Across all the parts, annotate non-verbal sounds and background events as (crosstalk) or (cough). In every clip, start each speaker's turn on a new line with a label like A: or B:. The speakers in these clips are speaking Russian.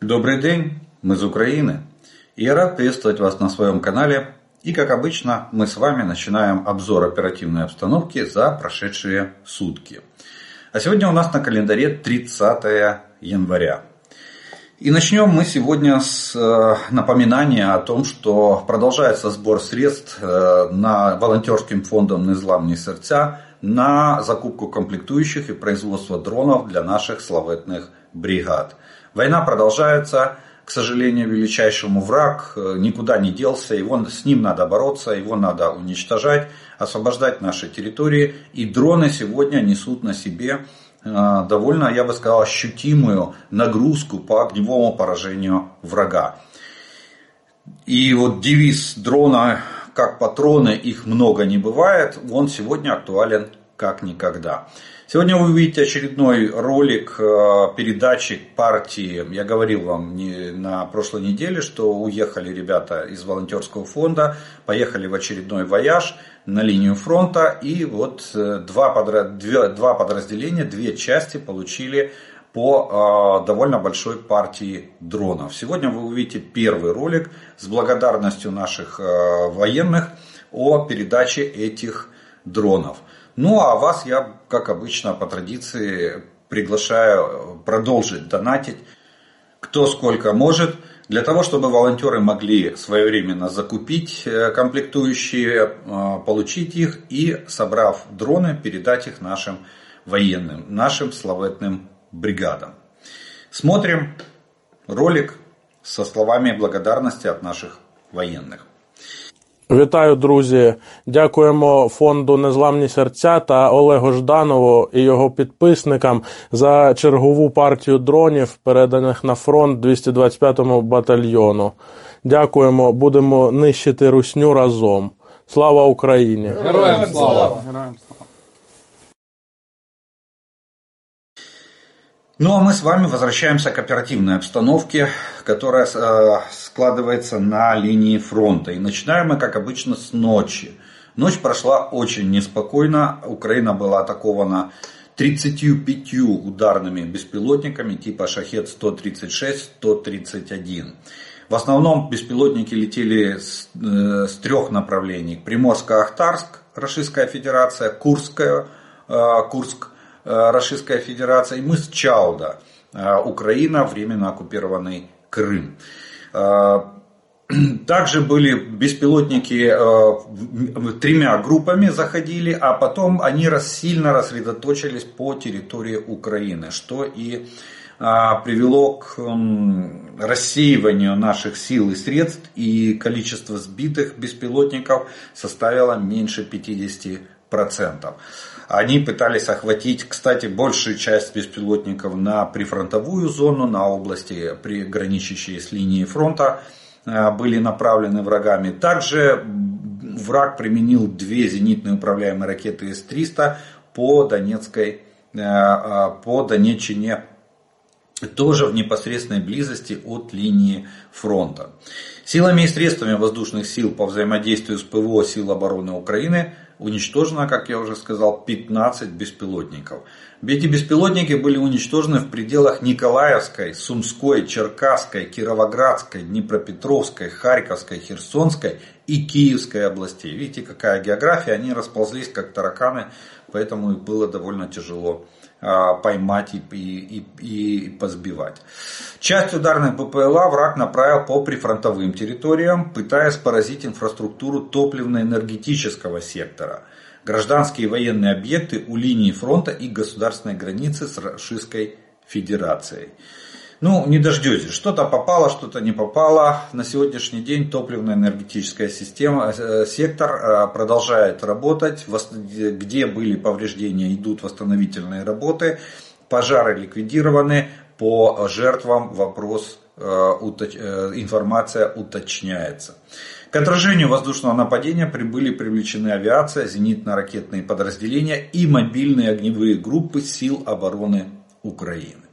A: Добрый день, мы из Украины. И я рад приветствовать вас на своем канале. И как обычно, мы с вами начинаем обзор оперативной обстановки за прошедшие сутки. А сегодня у нас на календаре 30 января. И начнем мы сегодня с э, напоминания о том, что продолжается сбор средств э, на волонтерским фондом «Незламні сердца» на закупку комплектующих и производство дронов для наших славетных бригад. Война продолжается, к сожалению, величайшему враг э, никуда не делся, его, с ним надо бороться, его надо уничтожать, освобождать наши территории. И дроны сегодня несут на себе э, довольно, я бы сказал, ощутимую нагрузку по огневому поражению врага. И вот девиз дрона как патроны, их много не бывает, он сегодня актуален как никогда. Сегодня вы увидите очередной ролик э, передачи партии. Я говорил вам на прошлой неделе, что уехали ребята из волонтерского фонда, поехали в очередной вояж на линию фронта. И вот э, два, подра... два подразделения, две части получили по э, довольно большой партии дронов. Сегодня вы увидите первый ролик с благодарностью наших военных о передаче этих дронов. Ну а вас я, как обычно, по традиции приглашаю продолжить донатить, кто сколько может, для того, чтобы волонтеры могли своевременно закупить э, комплектующие, э, получить их и, собрав дроны, передать их нашим военным, нашим славетным бригадам. Смотрим ролик со словами благодарности от наших военных.
B: Вітаю, друзі! Дякуємо фонду Незламні серця та Олегу Жданову і його підписникам за чергову партію дронів, переданих на фронт 225-му батальйону. Дякуємо, будемо нищити русню разом. Слава Україні!
C: Героям слава! Героям слава!
A: Ну а мы с вами возвращаемся к оперативной обстановке, которая э, складывается на линии фронта. И начинаем мы, как обычно, с ночи. Ночь прошла очень неспокойно. Украина была атакована 35 ударными беспилотниками типа Шахет-136-131. В основном беспилотники летели с, э, с трех направлений. Приморско-Ахтарск, Российская Федерация, Курская, э, Курск, Российская Федерация, и мыс Чауда, э, Украина, временно оккупированный Крым. Э, (clears throat) также были беспилотники тремя группами заходили, а потом они сильно рассредоточились по территории Украины, что и привело к рассеиванию наших сил и средств, и количество сбитых беспилотников составило меньше 50%. Они пытались охватить, кстати, большую часть беспилотников на прифронтовую зону, на области, граничащие с линией фронта, э, были направлены врагами. Также враг применил две зенитные управляемые ракеты С-300 по Донецкой, э, э, по Донеччине тоже в непосредственной близости от линии фронта. Силами и средствами воздушных сил по взаимодействию с ПВО сил обороны Украины уничтожено, как я уже сказал, 15 беспилотников. Эти беспилотники были уничтожены в пределах Николаевской, Сумской, Черкасской, Кировоградской, Днепропетровской, Харьковской, Херсонской и Киевской областей. Видите, какая география, они расползлись как тараканы, поэтому было довольно тяжело поймать и, и, и, и позбивать. Часть ударных БПЛА враг направил по прифронтовым территориям, пытаясь поразить инфраструктуру топливно-энергетического сектора, гражданские и военные объекты у линии фронта и государственной границы с Российской Федерацией. Ну, не дождетесь. Что-то попало, что-то не попало. На сегодняшний день топливно-энергетическая система, э, сектор э, продолжает работать. Где были повреждения, идут восстановительные работы. Пожары ликвидированы. По жертвам вопрос, э, информация уточняется. К отражению воздушного нападения прибыли привлечены авиация, зенитно-ракетные подразделения и мобильные огневые группы сил обороны Украины.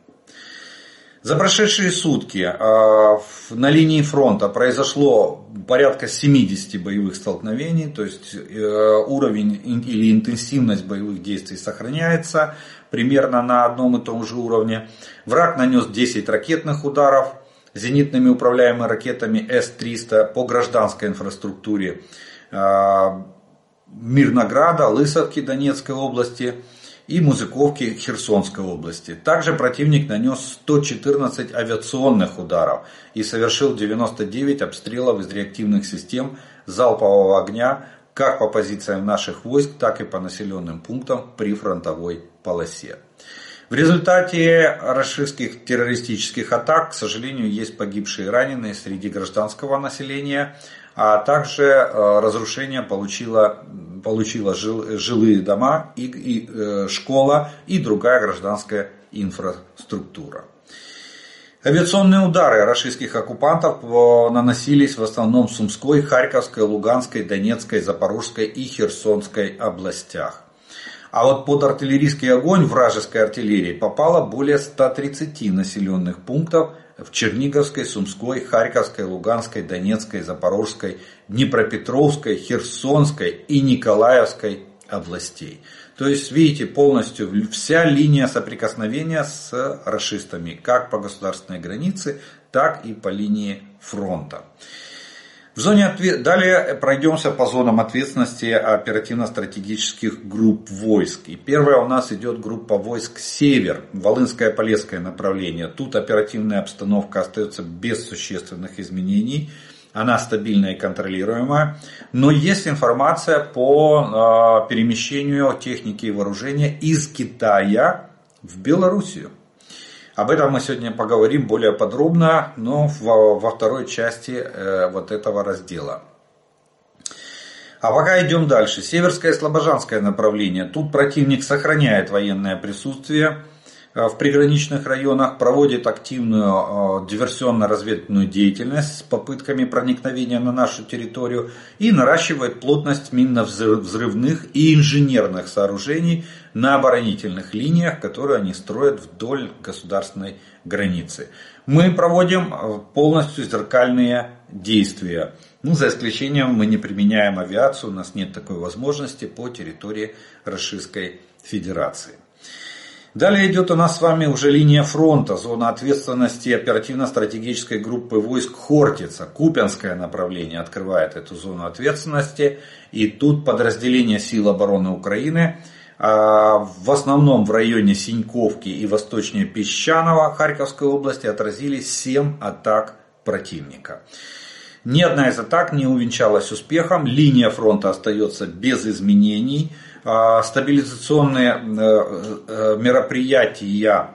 A: За прошедшие сутки а, на линии фронта произошло порядка 70 боевых столкновений, то есть э, уровень или интенсивность боевых действий сохраняется примерно на одном и том же уровне. Враг нанес 10 ракетных ударов, зенитными управляемыми ракетами С-300 по гражданской инфраструктуре Мирнограда, Лысовки Донецкой области и Музыковки Херсонской области. Также противник нанес 114 авиационных ударов и совершил 99 обстрелов из реактивных систем залпового огня как по позициям наших войск, так и по населенным пунктам при фронтовой полосе. В результате рашистских террористических атак, к сожалению, есть погибшие и раненые среди гражданского населения, а также э, разрушение получила, получила жил, жилые дома, и, и э, школа и другая гражданская инфраструктура. Авиационные удары российских оккупантов э, наносились в основном в Сумской, Харьковской, Луганской, Донецкой, Запорожской и Херсонской областях. А вот под артиллерийский огонь вражеской артиллерии попало более 130 населенных пунктов в Черниговской, Сумской, Харьковской, Луганской, Донецкой, Запорожской, Днепропетровской, Херсонской и Николаевской областей. То есть, видите, полностью вся линия соприкосновения с расистами, как по государственной границе, так и по линии фронта. В зоне ответ... Далее пройдемся по зонам ответственности оперативно-стратегических групп войск. И первая у нас идет группа войск Север, Волынское Полесское направление. Тут оперативная обстановка остается без существенных изменений. Она стабильная и контролируемая. Но есть информация по э, перемещению техники и вооружения из Китая в Белоруссию. Об этом мы сегодня поговорим более подробно, но во, во второй части э, вот этого раздела. А пока идем дальше. Северское и Слобожанское направление. Тут противник сохраняет военное присутствие в приграничных районах, проводит активную э, диверсионно-разведывательную деятельность с попытками проникновения на нашу территорию и наращивает плотность минно-взрывных и инженерных сооружений на оборонительных линиях, которые они строят вдоль государственной границы. Мы проводим э, полностью зеркальные действия. Ну, за исключением мы не применяем авиацию, у нас нет такой возможности по территории Российской Федерации. Далее идет у нас с вами уже линия фронта, зона ответственности оперативно-стратегической группы войск Хортица. Купянское направление открывает эту зону ответственности. И тут подразделения сил обороны Украины а, в основном в районе Синьковки и восточнее Песчаного Харьковской области отразили 7 атак противника. Ни одна из атак не увенчалась успехом, линия фронта остается без изменений. А, стабилизационные э, э, мероприятия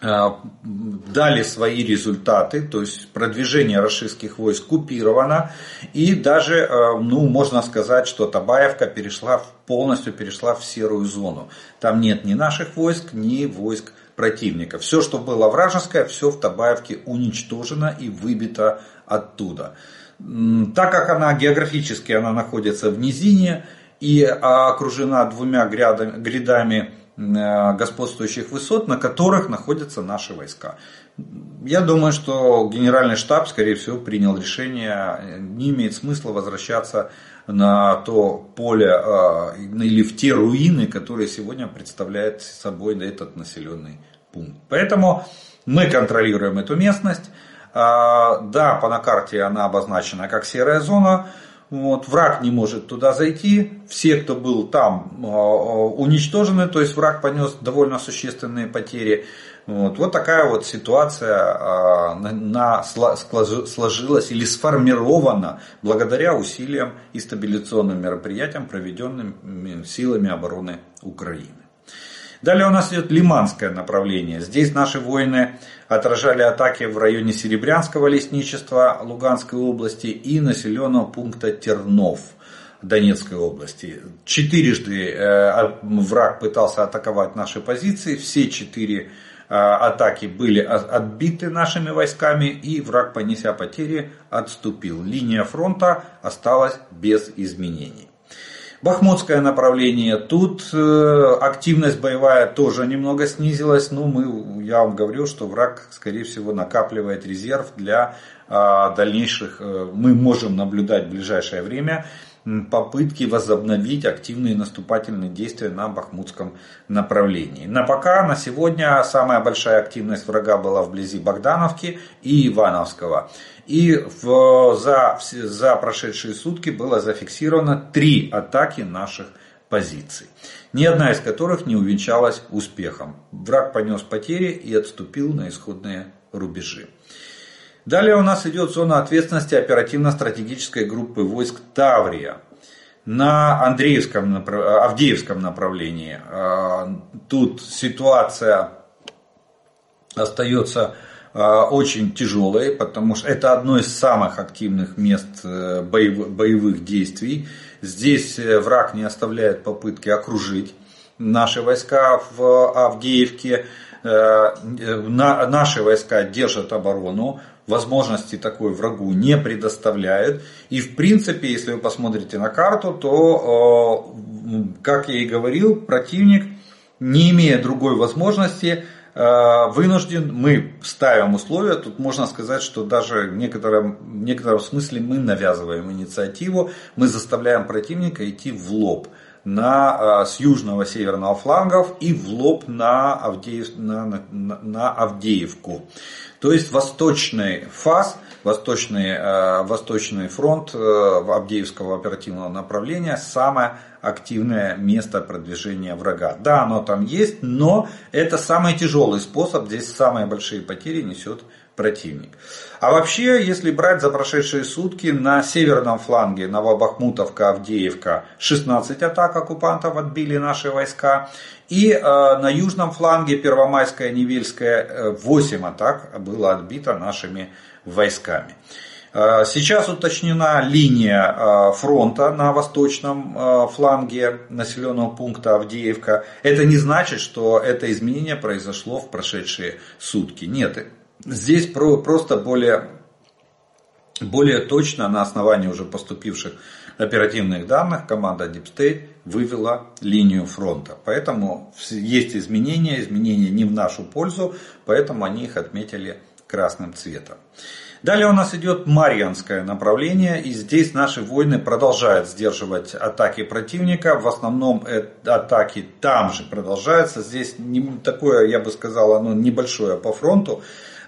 A: э, дали свои результаты, то есть продвижение российских войск купировано, и даже, ну, можно сказать, что Табаевка перешла, полностью перешла в серую зону. Там нет ни наших войск, ни войск противника. Все, что было вражеское, все в Табаевке уничтожено и выбито оттуда. Так как она географически она находится в низине, и окружена двумя грядами, грядами э, господствующих высот, на которых находятся наши войска. Я думаю, что генеральный штаб, скорее всего, принял решение, не имеет смысла возвращаться на то поле э, или в те руины, которые сегодня представляет собой этот населенный пункт. Поэтому мы контролируем эту местность. А, да, по на карте она обозначена как серая зона, вот, враг не может туда зайти. Все, кто был там, а, а, уничтожены. То есть враг понес довольно существенные потери. Вот, вот такая вот ситуация а, на, на, сложилась или сформирована благодаря усилиям и стабилизационным мероприятиям, проведенным силами обороны Украины. Далее у нас идет Лиманское направление. Здесь наши воины отражали атаки в районе Серебрянского лесничества Луганской области и населенного пункта Тернов. Донецкой области. Четырежды э, враг пытался атаковать наши позиции. Все четыре э, атаки были отбиты нашими войсками и враг, понеся потери, отступил. Линия фронта осталась без изменений. Бахмутское направление. Тут э, активность боевая тоже немного снизилась. Ну, мы, я вам говорю, что враг, скорее всего, накапливает резерв для а, дальнейших. Э, мы можем наблюдать в ближайшее время попытки возобновить активные наступательные действия на Бахмутском направлении. На пока, на сегодня, самая большая активность врага была вблизи Богдановки и Ивановского. И в, за, за прошедшие сутки было зафиксировано три атаки наших позиций, ни одна из которых не увенчалась успехом. Враг понес потери и отступил на исходные рубежи. Далее у нас идет зона ответственности оперативно-стратегической группы войск Таврия на Андреевском, Авдеевском направлении. А, тут ситуация остается а, очень тяжелой, потому что это одно из самых активных мест э, боевых действий. Здесь э, враг не оставляет попытки окружить наши войска в Авдеевке. Э, наши войска держат оборону возможности такой врагу не предоставляют. И в принципе, если вы посмотрите на карту, то, как я и говорил, противник, не имея другой возможности, э, вынужден, мы ставим условия, тут можно сказать, что даже в некотором, в некотором смысле мы навязываем инициативу, мы заставляем противника идти в лоб на, э, с южного северного флангов и в лоб на, Авдеев, на, на, на Авдеевку. То есть восточный фаз, восточный, э, восточный фронт э, Авдеевского оперативного направления самое активное место продвижения врага. Да, оно там есть, но это самый тяжелый способ, здесь самые большие потери несет противник. А вообще, если брать за прошедшие сутки, на северном фланге Новобахмутовка, Авдеевка 16 атак оккупантов отбили наши войска. И э, на южном фланге Первомайская, Невельская 8 атак было отбито нашими войсками. Э, сейчас уточнена линия э, фронта на восточном э, фланге населенного пункта Авдеевка. Это не значит, что это изменение произошло в прошедшие сутки. Нет, Здесь просто более, более точно на основании уже поступивших оперативных данных команда Deep State вывела линию фронта. Поэтому есть изменения, изменения не в нашу пользу, поэтому они их отметили красным цветом. Далее у нас идет Марьянское направление, и здесь наши воины продолжают сдерживать атаки противника. В основном атаки там же продолжаются. Здесь не такое, я бы сказал, оно небольшое по фронту.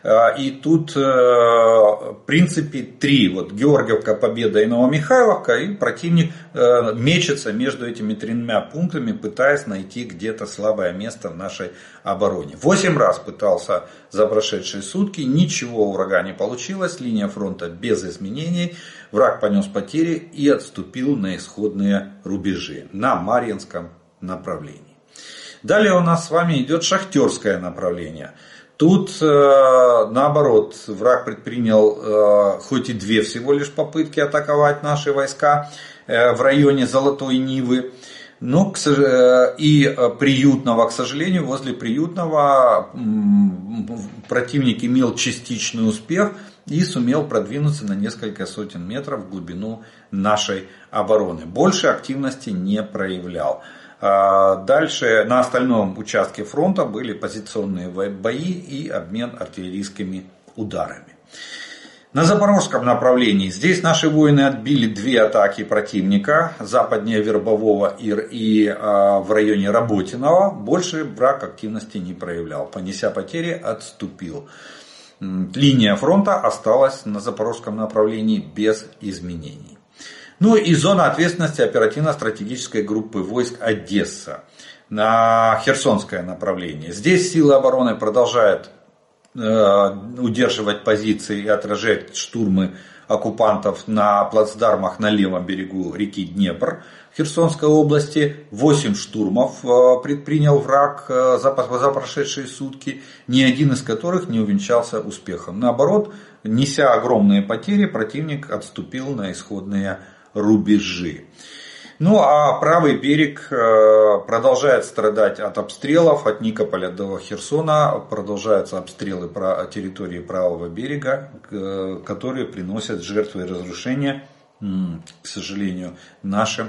A: А, и тут, э, в принципе, три. Вот Георгиевка, Победа и Новомихайловка. И противник э, мечется между этими тремя пунктами, пытаясь найти где-то слабое место в нашей обороне. Восемь раз пытался за прошедшие сутки. Ничего у врага не получилось. Линия фронта без изменений. Враг понес потери и отступил на исходные рубежи на Марьинском направлении. Далее у нас с вами идет шахтерское направление – Тут э, наоборот, враг предпринял э, хоть и две всего лишь попытки атаковать наши войска э, в районе Золотой Нивы, но и приютного, к сожалению, возле приютного противник имел частичный успех и сумел продвинуться на несколько сотен метров в глубину нашей обороны. Больше активности не проявлял. А дальше на остальном участке фронта были позиционные бои и обмен артиллерийскими ударами. На запорожском направлении здесь наши воины отбили две атаки противника, западнее Вербового и а, в районе Работиного. Больше враг активности не проявлял. Понеся потери, отступил. Линия фронта осталась на запорожском направлении без изменений. Ну и зона ответственности оперативно-стратегической группы войск Одесса на Херсонское направление. Здесь силы обороны продолжают э, удерживать позиции и отражать штурмы оккупантов на плацдармах на левом берегу реки Днепр Херсонской области. Восемь штурмов э, предпринял враг э, за, за прошедшие сутки, ни один из которых не увенчался успехом. Наоборот, неся огромные потери, противник отступил на исходные рубежи. Ну а правый берег э, продолжает страдать от обстрелов от Никополя до Херсона. Продолжаются обстрелы территории правого берега, которые приносят жертвы и разрушения, к сожалению, нашим,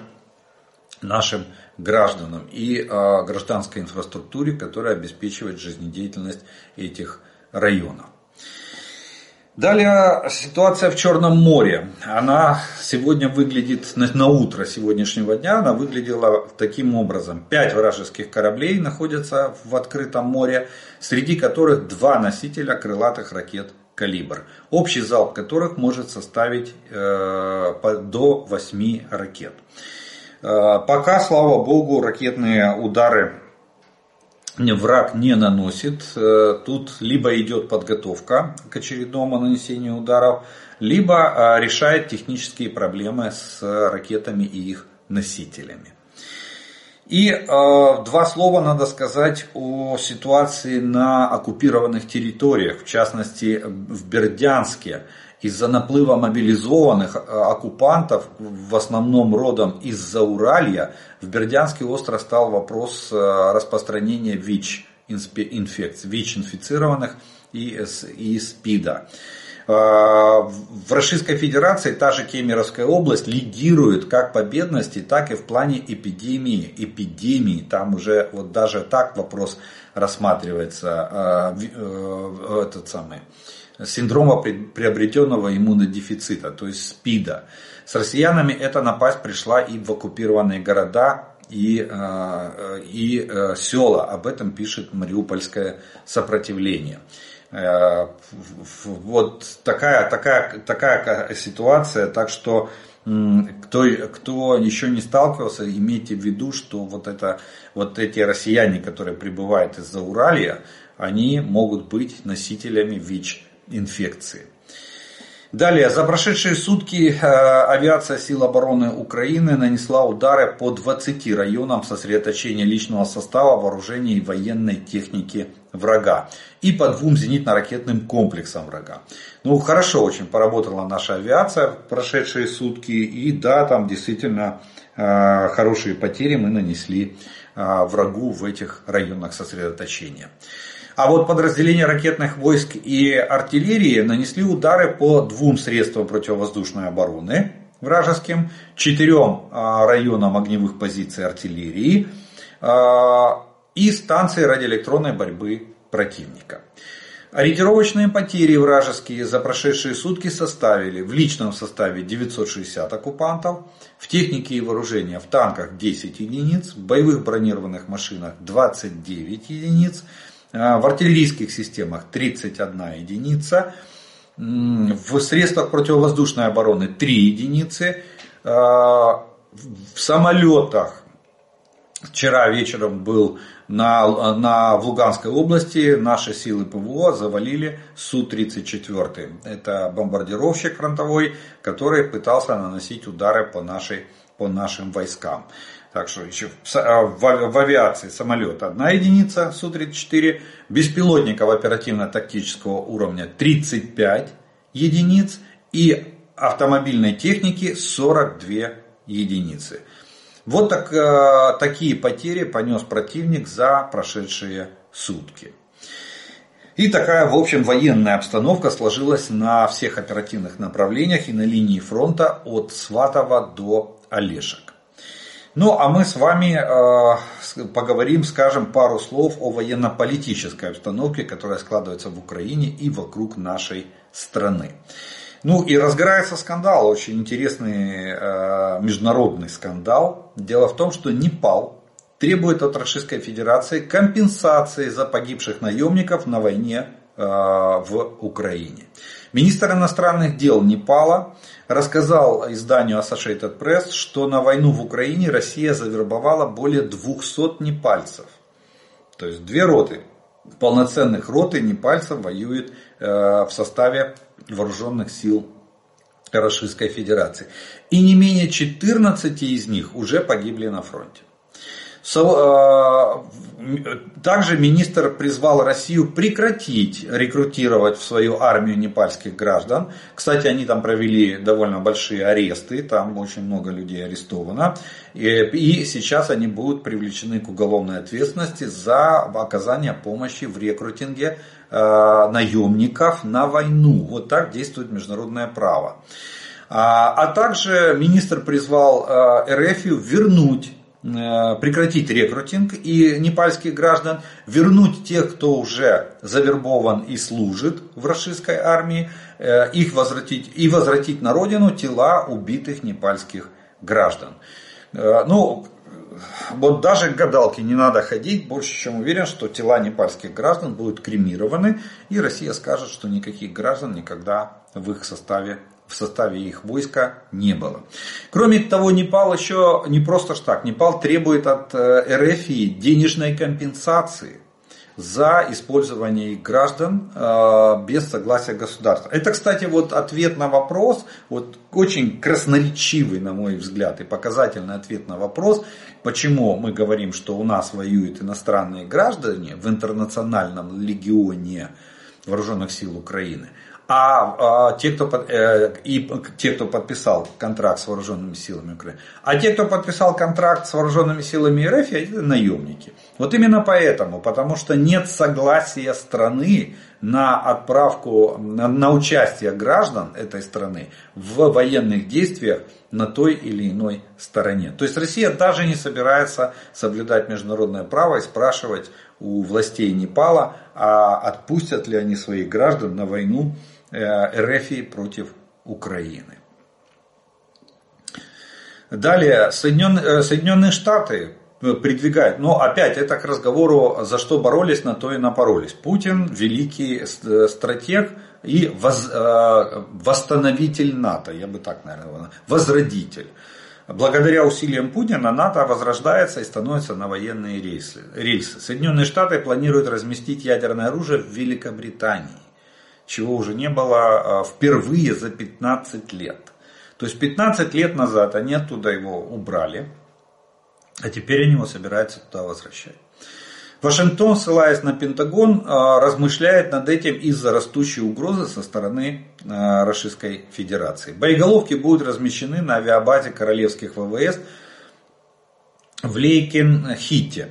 A: нашим гражданам и э, гражданской инфраструктуре, которая обеспечивает жизнедеятельность этих районов. Далее ситуация в Черном море. Она сегодня выглядит, на утро сегодняшнего дня, она выглядела таким образом. Пять вражеских кораблей находятся в открытом море, среди которых два носителя крылатых ракет «Калибр», общий залп которых может составить э, до 8 ракет. Э, пока, слава богу, ракетные удары враг не наносит. Э, тут либо идет подготовка к очередному нанесению ударов, либо э, решает технические проблемы с ракетами и их носителями. И э, два слова надо сказать о ситуации на оккупированных территориях, в частности в Бердянске из-за наплыва мобилизованных э, оккупантов, в основном родом из-за Уралья, в Бердянске остро стал вопрос э, распространения ВИЧ-инфекций, ВИЧ-инфицированных и, и СПИДа. Э, в Российской Федерации та же Кемеровская область лидирует как по бедности, так и в плане эпидемии. Эпидемии, там уже вот даже так вопрос рассматривается, этот самый, синдрома приобретенного иммунодефицита, то есть СПИДа. С россиянами эта напасть пришла и в оккупированные города, и, э, и э, села. Об этом пишет Мариупольское сопротивление. Э, вот такая, такая, такая ситуация, так что кто, кто еще не сталкивался, имейте в виду, что вот, это, вот эти россияне, которые прибывают из-за Уралья, они могут быть носителями ВИЧ инфекции. Далее, за прошедшие сутки э, авиация сил обороны Украины нанесла удары по 20 районам сосредоточения личного состава, вооружения и военной техники врага и по двум зенитно-ракетным комплексам врага. Ну, хорошо очень поработала наша авиация в прошедшие сутки. И да, там действительно э, хорошие потери мы нанесли э, врагу в этих районах сосредоточения. А вот подразделения ракетных войск и артиллерии нанесли удары по двум средствам противовоздушной обороны вражеским, четырем а, районам огневых позиций артиллерии а, и станции радиоэлектронной борьбы противника. Ориентировочные потери вражеские за прошедшие сутки составили в личном составе 960 оккупантов, в технике и вооружении в танках 10 единиц, в боевых бронированных машинах 29 единиц, в артиллерийских системах 31 единица, в средствах противовоздушной обороны 3 единицы, а, в самолетах Вчера вечером был на, на, в Луганской области, наши силы ПВО завалили Су-34. Это бомбардировщик фронтовой, который пытался наносить удары по, нашей, по нашим войскам. Так что еще а, в, авиации самолет одна единица Су-34, беспилотников оперативно-тактического уровня 35 единиц и автомобильной техники 42 единицы. Вот так, э, такие потери понес противник за прошедшие сутки. И такая, в общем, военная обстановка сложилась на всех оперативных направлениях и на линии фронта от Сватова до Олешек. Ну, а мы с вами э, поговорим, скажем, пару слов о военно-политической обстановке, которая складывается в Украине и вокруг нашей страны. Ну и разгорается скандал, очень интересный э, международный скандал. Дело в том, что Непал требует от Российской Федерации компенсации за погибших наемников на войне э, в Украине. Министр иностранных дел Непала рассказал изданию Associated Press, что на войну в Украине Россия завербовала более 200 непальцев. То есть две роты, полноценных роты непальцев воюют э, в составе вооруженных сил Российской Федерации. И не менее 14 из них уже погибли на фронте. А, также министр призвал Россию прекратить рекрутировать в свою армию непальских граждан. Кстати, они там провели довольно большие аресты, там очень много людей арестовано. И сейчас они будут привлечены к уголовной ответственности за оказание помощи в рекрутинге а, наемников на войну. Вот так действует международное право. А, а также министр призвал РФ вернуть прекратить рекрутинг и непальских граждан, вернуть тех, кто уже завербован и служит в российской армии, их возвратить и возвратить на родину тела убитых непальских граждан. Ну, вот даже к гадалке не надо ходить, больше чем уверен, что тела непальских граждан будут кремированы, и Россия скажет, что никаких граждан никогда в их составе в составе их войска не было. Кроме того, Непал еще не просто так. Непал требует от э, РФ денежной компенсации за использование их граждан э, без согласия государства. Это, кстати, вот ответ на вопрос, вот очень красноречивый, на мой взгляд, и показательный ответ на вопрос, почему мы говорим, что у нас воюют иностранные граждане в интернациональном легионе вооруженных сил Украины – а, а те, кто, э, и те, кто подписал контракт с вооруженными силами Украины. А те, кто подписал контракт с вооруженными силами РФ, это наемники. Вот именно поэтому, потому что нет согласия страны на отправку, на, на участие граждан этой страны в военных действиях на той или иной стороне. То есть Россия даже не собирается соблюдать международное право и спрашивать у властей Непала, а отпустят ли они своих граждан на войну РФ против Украины. Далее, Соединенные, э, Соединенные Штаты придвигают, но опять это к разговору, за что боролись, на то и напоролись. Путин великий э, стратег и воз, восстановитель НАТО, я бы так, наверное, возродитель. Благодаря усилиям Путина НАТО возрождается и становится на военные рейсы. Соединенные Штаты планируют разместить ядерное оружие в Великобритании чего уже не было а, впервые за 15 лет. То есть 15 лет назад они оттуда его убрали, а теперь они его собираются туда возвращать. Вашингтон, ссылаясь на Пентагон, а, размышляет над этим из-за растущей угрозы со стороны а, Российской Федерации. Боеголовки будут размещены на авиабазе королевских ВВС в Лейкенхите.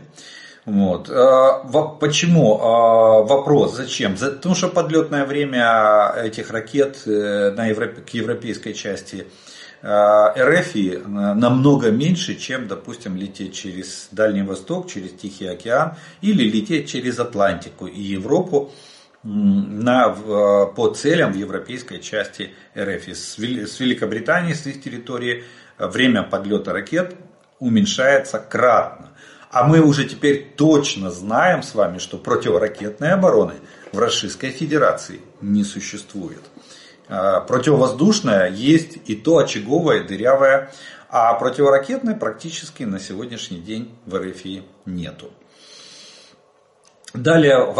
A: Вот. А, почему? А, вопрос, зачем? Потому что подлетное время этих ракет э, на Европе, к европейской части а, РФ намного меньше, чем, допустим, лететь через Дальний Восток, через Тихий океан или лететь через Атлантику и Европу на, по целям в европейской части РФ. С Великобритании, с их территории, время подлета ракет уменьшается кратно. А мы уже теперь точно знаем с вами, что противоракетной обороны в Российской Федерации не существует. А, противовоздушная есть и то очаговая, дырявая, а противоракетной практически на сегодняшний день в РФ нету. Далее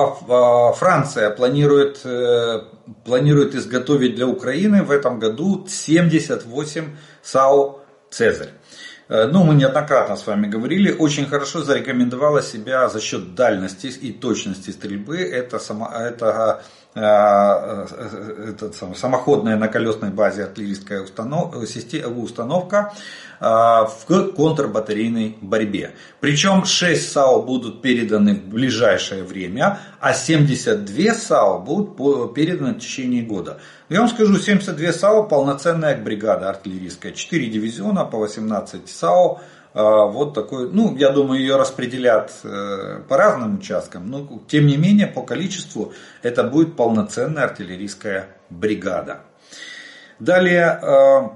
A: Франция планирует, э, планирует изготовить для Украины в этом году 78 САУ «Цезарь». Э, ну, мы неоднократно с вами говорили, очень хорошо зарекомендовала себя за счет дальности и точности стрельбы. Это, само, это Э, э, этот, самоходная на колесной базе артиллерийская установка, установка в контрбатарейной борьбе. Причем 6 САУ будут переданы в ближайшее время, а 72 САУ будут переданы в течение года. Я вам скажу, 72 САУ полноценная бригада артиллерийская, 4 дивизиона по 18 САУ а, вот такой, ну, я думаю, ее распределят э, по разным участкам, но тем не менее по количеству это будет полноценная артиллерийская бригада. Далее э,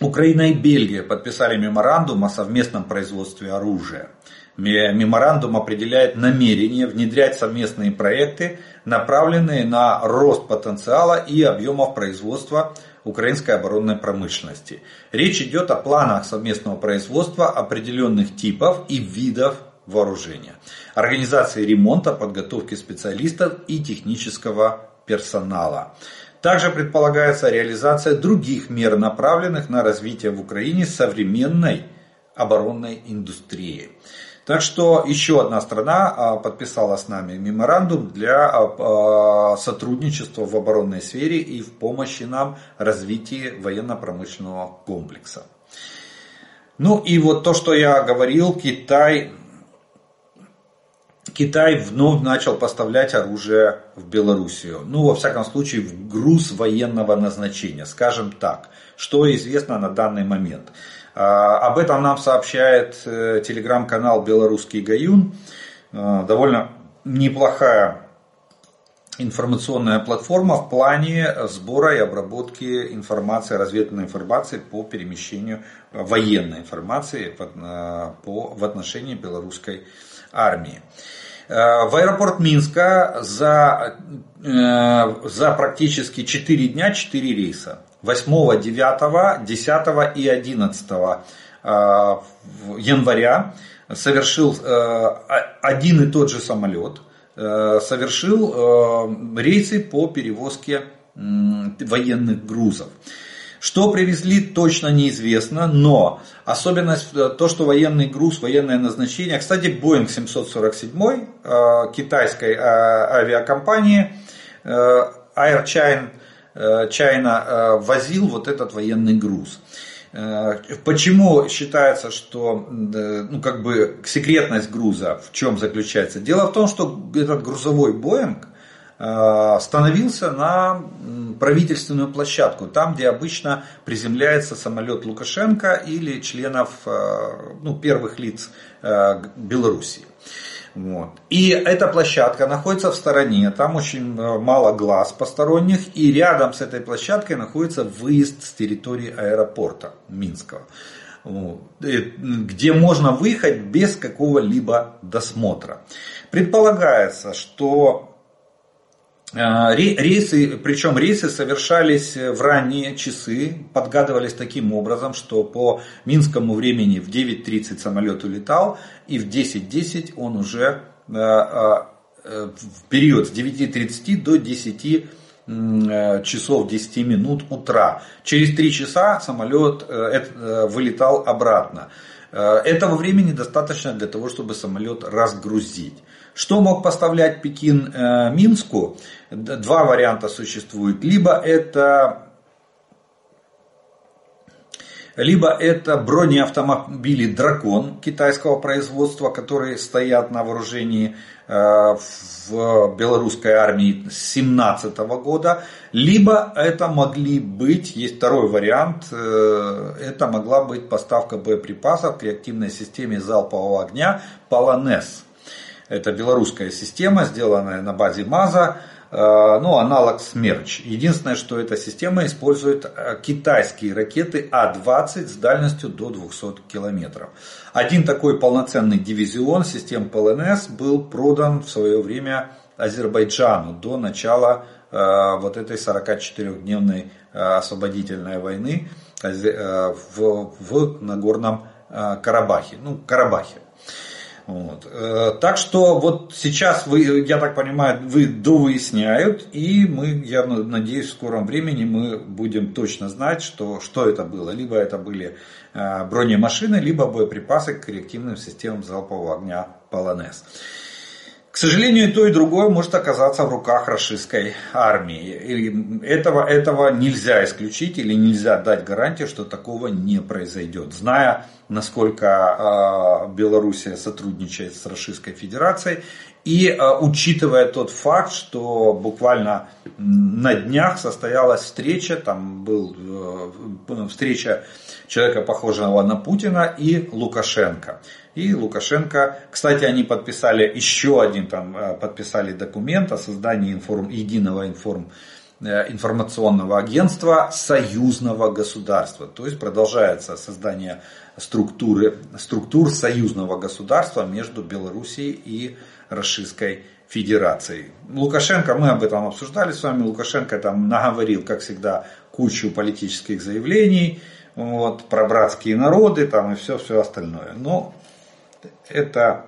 A: Украина и Бельгия подписали меморандум о совместном производстве оружия. Меморандум определяет намерение внедрять совместные проекты, направленные на рост потенциала и объемов производства украинской оборонной промышленности. Речь идет о планах совместного производства определенных типов и видов вооружения, организации ремонта, подготовки специалистов и технического персонала. Также предполагается реализация других мер, направленных на развитие в Украине современной оборонной индустрии. Так что еще одна страна а, подписала с нами меморандум для а, а, сотрудничества в оборонной сфере и в помощи нам развитии военно-промышленного комплекса. Ну и вот то, что я говорил, Китай, Китай вновь начал поставлять оружие в Белоруссию. Ну, во всяком случае, в груз военного назначения, скажем так. Что известно на данный момент. Об этом нам сообщает телеграм-канал «Белорусский Гаюн». Довольно неплохая информационная платформа в плане сбора и обработки информации, разведывательной информации по перемещению военной информации по, в отношении белорусской армии. Э, в аэропорт Минска за, э, за практически 4 дня 4 рейса. 8, 9, 10 и 11 э, января совершил один и тот же самолет, совершил рейсы по перевозке военных грузов. Что привезли, точно неизвестно, но особенность э, то, что военный груз, военное назначение. Кстати, Boeing 747 э, китайской э, авиакомпании Air China, China возил вот этот военный груз. Почему считается, что ну, как бы секретность груза в чем заключается? Дело в том, что этот грузовой Боинг Э, становился на правительственную площадку, там, где обычно приземляется самолет Лукашенко или членов э, ну, первых лиц э, Белоруссии. Вот. И эта площадка находится в стороне, там очень мало глаз посторонних, и рядом с этой площадкой находится выезд с территории аэропорта Минского, вот, где можно выехать без какого-либо досмотра. Предполагается, что рейсы, причем рейсы совершались в ранние часы, подгадывались таким образом, что по минскому времени в 9.30 самолет улетал, и в 10.10 он уже а, а, э, в период с 9.30 до 10 э, часов 10 минут утра. Через 3 часа самолет э, вылетал обратно. Этого времени достаточно для того, чтобы самолет разгрузить. Что мог поставлять Пекин Минску? Два варианта существует. Либо это либо это бронеавтомобили «Дракон» китайского производства, которые стоят на вооружении э, в белорусской армии с 17 года, либо это могли быть, есть второй вариант, э, это могла быть поставка боеприпасов к реактивной системе залпового огня «Полонез». Это белорусская система, сделанная на базе МАЗа, Э, ну, аналог Смерч. Единственное, что эта система использует э, китайские ракеты А-20 с дальностью до 200 километров. Один такой полноценный дивизион систем ПЛНС был продан в свое время Азербайджану до начала э, вот этой 44-дневной освободительной войны в, в Нагорном Карабахе. Ну, Карабахе. Вот. Э, так что вот сейчас вы, я так понимаю, вы довыясняют, и мы, я надеюсь, в скором времени мы будем точно знать, что, что это было. Либо это были э, бронемашины, либо боеприпасы к реактивным системам залпового огня Полонез. К сожалению, и то, и другое может оказаться в руках российской армии. И этого, этого нельзя исключить или нельзя дать гарантию, что такого не произойдет. Зная, насколько э, Белоруссия сотрудничает с Российской Федерацией и э, учитывая тот факт, что буквально на днях состоялась встреча, там был э, встреча человека, похожего на Путина, и Лукашенко и Лукашенко. Кстати, они подписали еще один, там, э, подписали документ о создании информ, единого информ, э, информационного агентства союзного государства. То есть продолжается создание структуры, структур союзного государства между Белоруссией и Российской Федерацией. Лукашенко, мы об этом обсуждали с вами, Лукашенко там наговорил, как всегда, кучу политических заявлений, вот, про братские народы там и все, все остальное. Но это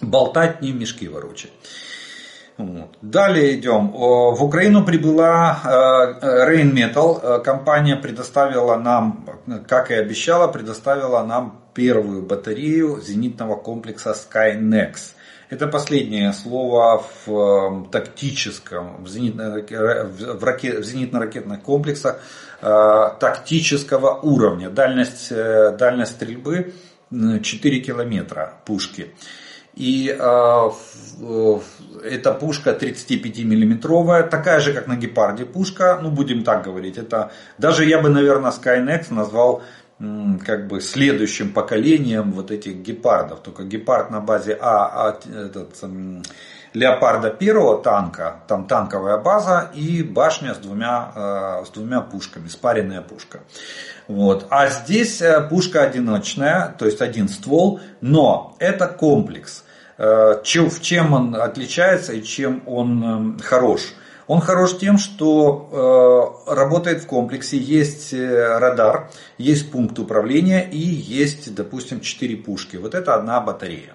A: болтать не мешки ворочать. Вот. Далее идем. В Украину прибыла Rain Metal. Компания предоставила нам, как и обещала, предоставила нам первую батарею зенитного комплекса Skynex. Это последнее слово в тактическом, в, зенитно, в, ракет, в зенитно-ракетных комплексах тактического уровня. Дальность, э, дальность стрельбы 4 километра пушки. И э, эта пушка 35-миллиметровая, такая же, как на Гепарде пушка, ну будем так говорить. Это даже я бы, наверное, Skynex назвал как бы следующим поколением вот этих гепардов. Только гепард на базе А, а этот, леопарда первого танка, там танковая база и башня с двумя, э, с двумя пушками, спаренная пушка. Вот. А здесь э, пушка одиночная, то есть один ствол, но это комплекс. Э, в чем он отличается и чем он эм, хорош? Он хорош тем, что э, работает в комплексе, есть э, радар, есть пункт управления и есть, допустим, 4 пушки. Вот это одна батарея.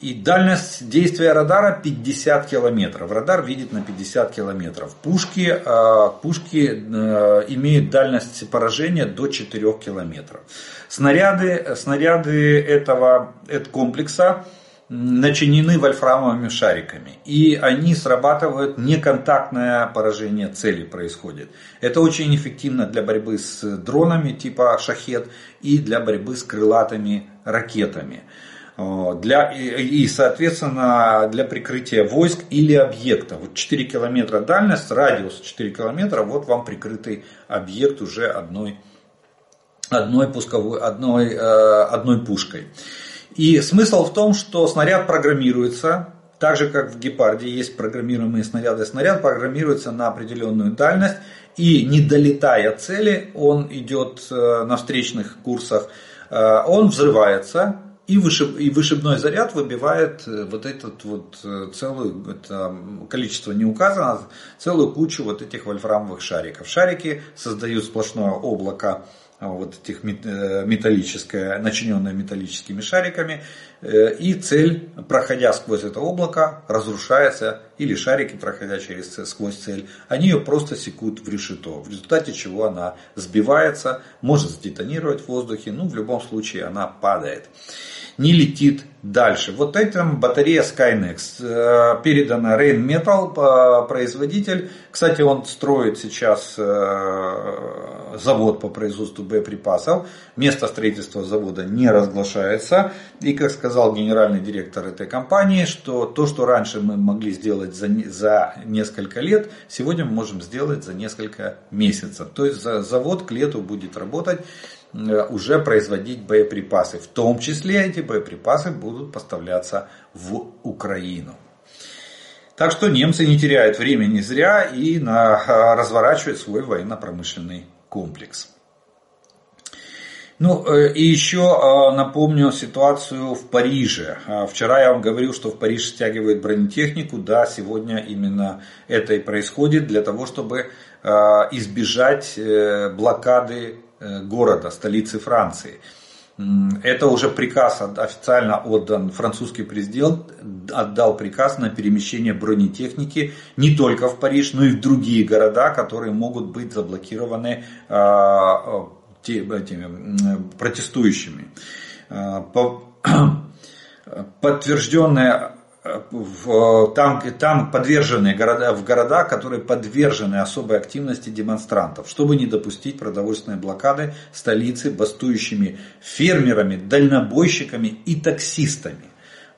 A: И дальность действия радара 50 километров. Радар видит на 50 километров. Пушки, э, пушки э, имеют дальность поражения до 4 километров. Снаряды, снаряды этого, этого комплекса начинены вольфрамовыми шариками. И они срабатывают, неконтактное поражение цели происходит. Это очень эффективно для борьбы с дронами типа шахет и для борьбы с крылатыми ракетами. Для, и, соответственно, для прикрытия войск или объекта. Вот 4 километра дальность, радиус 4 километра, вот вам прикрытый объект уже одной, одной, пусковой, одной, э, одной пушкой. И смысл в том, что снаряд программируется, так же как в Гепарде есть программируемые снаряды. Снаряд программируется на определенную дальность и не долетая цели, он идет э, на встречных курсах, э, он взрывается, и, вышиб, и вышибной заряд выбивает э, вот этот вот целую, это количество не указано, целую кучу вот этих вольфрамовых шариков. Шарики создают сплошное облако а, вот этих э, металлическое, начиненное металлическими шариками, э, и цель, проходя сквозь это облако, разрушается, или шарики, проходя через, сквозь цель, они ее просто секут в решето, в результате чего она сбивается, может сдетонировать в воздухе, ну в любом случае она падает не летит дальше. Вот этим батарея Skynex. Э, передана Rain Metal, э, производитель. Кстати, он строит сейчас э, завод по производству боеприпасов. Место строительства завода не разглашается. И, как сказал генеральный директор этой компании, что то, что раньше мы могли сделать за, за несколько лет, сегодня мы можем сделать за несколько месяцев. То есть завод к лету будет работать уже производить боеприпасы. В том числе эти боеприпасы будут поставляться в Украину. Так что немцы не теряют времени зря и на, э, разворачивают свой военно-промышленный комплекс. Ну э, и еще напомню ситуацию в Париже. Вчера я вам говорил, что в Париж стягивают бронетехнику. Да, сегодня именно это и происходит для того, чтобы избежать блокады Э, города, столицы Франции. Это уже приказ официально отдан. Французский президент отдал приказ на перемещение бронетехники не только в Париж, но и в другие города, которые могут быть заблокированы а, этими протестующими. А, (clears throat) подтвержденная в, там, там подверженные города, в города, которые подвержены особой активности демонстрантов, чтобы не допустить продовольственной блокады столицы бастующими фермерами, дальнобойщиками и таксистами.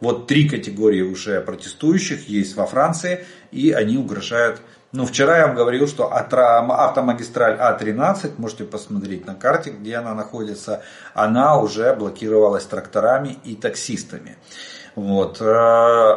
A: Вот три категории уже протестующих есть во Франции, и они угрожают ну, вчера я вам говорил, что автомагистраль А13, можете посмотреть на карте, где она находится, она уже блокировалась тракторами и таксистами. Вот. Э,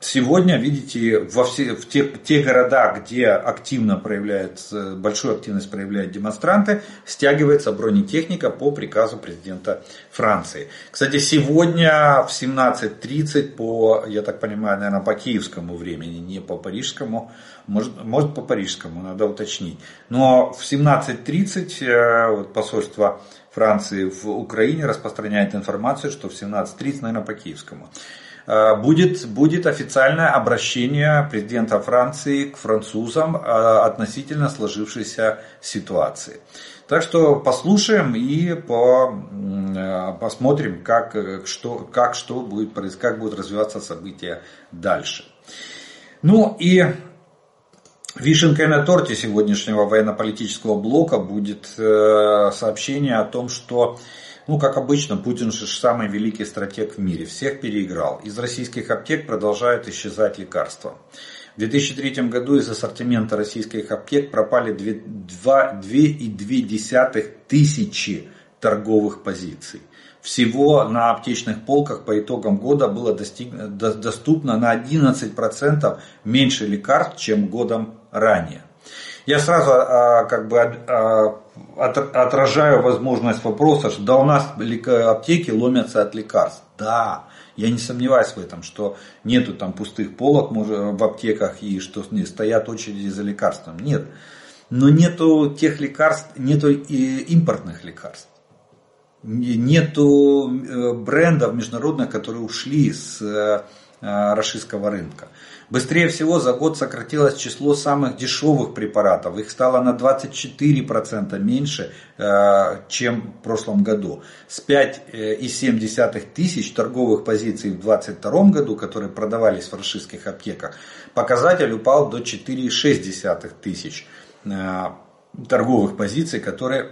A: сегодня, видите, во все, в те, те города, где активно проявляют, большую активность проявляют демонстранты, стягивается бронетехника по приказу президента Франции. Кстати, сегодня в 17.30 по, я так понимаю, наверное, по киевскому времени, не по парижскому, может, может по парижскому, надо уточнить. Но в 17.30 э, вот, посольство Франции в Украине распространяет информацию, что в 17.30, наверное, по киевскому, э, будет, будет официальное обращение президента Франции к французам э, относительно сложившейся ситуации. Так что послушаем и по, э, посмотрим, как что, как, что будет, как будут развиваться события дальше. Ну и Вишенкой на торте сегодняшнего военно-политического блока будет э, сообщение о том, что, ну, как обычно, Путин же самый великий стратег в мире, всех переиграл. Из российских аптек продолжают исчезать лекарства. В 2003 году из ассортимента российских аптек пропали 2,2 тысячи торговых позиций. Всего на аптечных полках по итогам года было достиг... доступно на 11% меньше лекарств, чем годом ранее. Я сразу а, как бы а, отражаю возможность вопроса, что да у нас аптеки ломятся от лекарств. Да, я не сомневаюсь в этом, что нету там пустых полок в аптеках и что стоят очереди за лекарством. Нет. Но нету тех лекарств, нету и импортных лекарств нету э, брендов международных, которые ушли с э, э, российского рынка. Быстрее всего за год сократилось число самых дешевых препаратов. Их стало на 24% меньше, чем в прошлом году. С 5,7 тысяч торговых позиций в 2022 году, которые продавались в российских аптеках, показатель упал до 4,6 тысяч торговых позиций, которые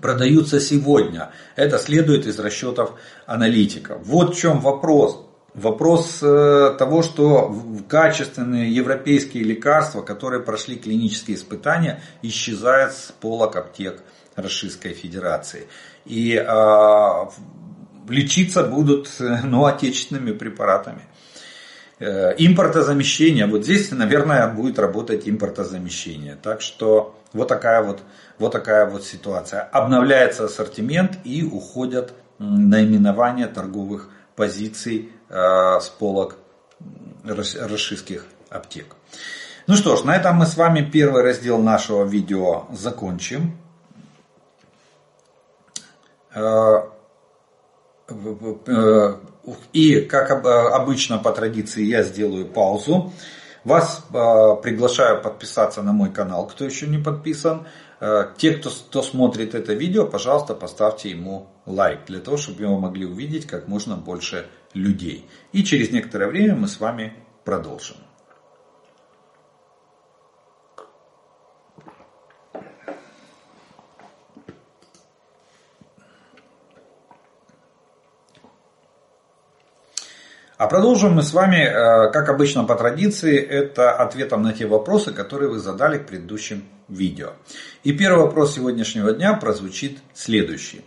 A: продаются сегодня. Это следует из расчетов аналитиков. Вот в чем вопрос. Вопрос э, того, что качественные европейские лекарства, которые прошли клинические испытания, исчезают с полок аптек Российской Федерации. И э, лечиться будут ну, отечественными препаратами. Э, импортозамещение, вот здесь, наверное, будет работать импортозамещение. Так что вот такая вот вот такая вот ситуация. Обновляется ассортимент и уходят наименования торговых позиций э, с полок российских аптек. Ну что ж, на этом мы с вами первый раздел нашего видео закончим. Э, э, и, как обычно по традиции, я сделаю паузу. Вас приглашаю подписаться на мой канал, кто еще не подписан. Э, те, кто, кто смотрит это видео, пожалуйста, поставьте ему лайк, для того, чтобы его могли увидеть как можно больше людей. И через некоторое время мы с вами продолжим. А продолжим мы с вами, э, как обычно по традиции, это ответом на те вопросы, которые вы задали в предыдущем видео. И первый вопрос сегодняшнего дня прозвучит следующий.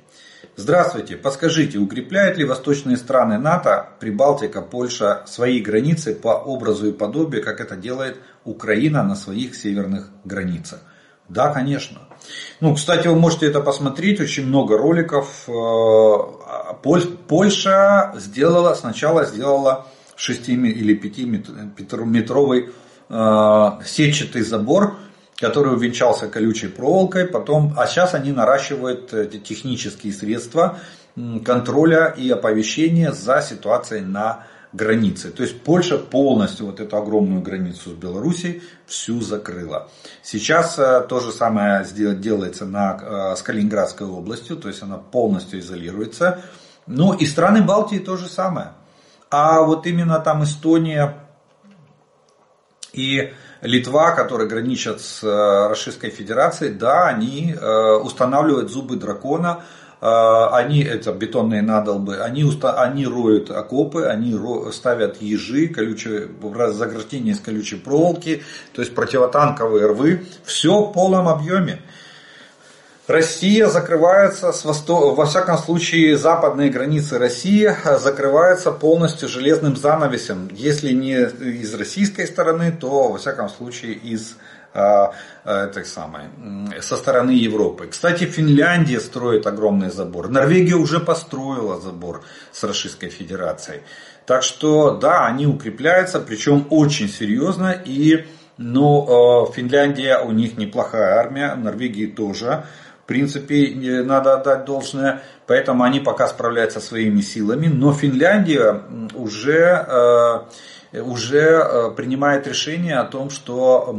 A: Здравствуйте, подскажите, укрепляют ли восточные страны НАТО, Прибалтика, Польша свои границы по образу и подобию, как это делает Украина на своих северных границах? Да, конечно. Ну, кстати, вы можете это посмотреть, очень много роликов. Э, Польша сделала, сначала сделала 6 или 5 метровый э, сетчатый забор, который увенчался колючей проволокой, потом, а сейчас они наращивают технические средства контроля и оповещения за ситуацией на границы. То есть Польша полностью вот эту огромную границу с Белоруссией всю закрыла. Сейчас э, то же самое делается на, э, с Калининградской областью, то есть она полностью изолируется. Ну и страны Балтии то же самое. А вот именно там Эстония и Литва, которые граничат с э, Российской Федерацией, да, они устанавливают зубы дракона а, они, это бетонные надолбы, они, уста, они роют окопы, они ро, ставят ежи, колючие, заграждения из колючей проволоки, то есть противотанковые рвы, все в полном объеме. Россия закрывается, с восток... во всяком случае, западные границы России закрываются полностью железным занавесем. Если не из российской стороны, то, во всяком случае, из а, так самое, со стороны Европы. Кстати, Финляндия строит огромный забор. Норвегия уже построила забор с Российской Федерацией. Так что, да, они укрепляются, причем очень серьезно. И, ну, Финляндия, у них неплохая армия, Норвегии тоже. В принципе, надо отдать должное. Поэтому они пока справляются своими силами. Но Финляндия уже уже э, принимает решение о том, что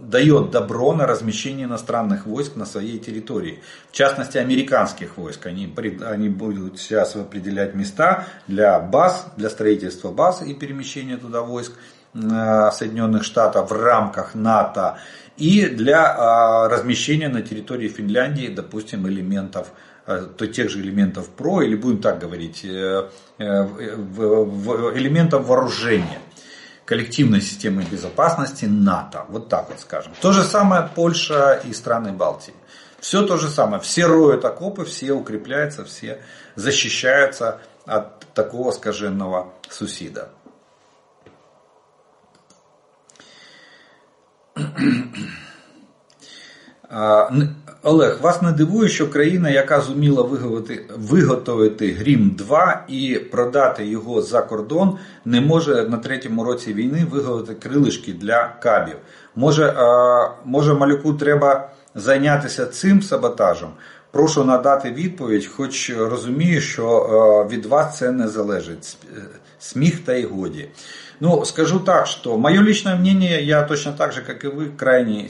A: дает добро на размещение иностранных войск на своей территории. В частности, американских войск. Они, они будут сейчас определять места для баз, для строительства баз и перемещения туда войск э, Соединенных Штатов в рамках НАТО и для э, размещения на территории Финляндии, допустим, элементов то тех же элементов ПРО, или будем так говорить, элементов вооружения коллективной системы безопасности НАТО. Вот так вот скажем. То же самое Польша и страны Балтии. Все то же самое. Все роют окопы, все укрепляются, все защищаются от такого скаженного сусіда. Олег, вас не дивує, що країна, яка зуміла виготовити, Грім 2 і продати його за кордон, не може на третьому році війни виготовити крилишки для кабів. Може, може малюку треба зайнятися цим саботажем? Прошу надати відповідь, хоч розумію, що від вас це не залежить. Сміх та й годі. Ну, скажу так, что мое личное мнение, я точно так же, как и вы, крайне,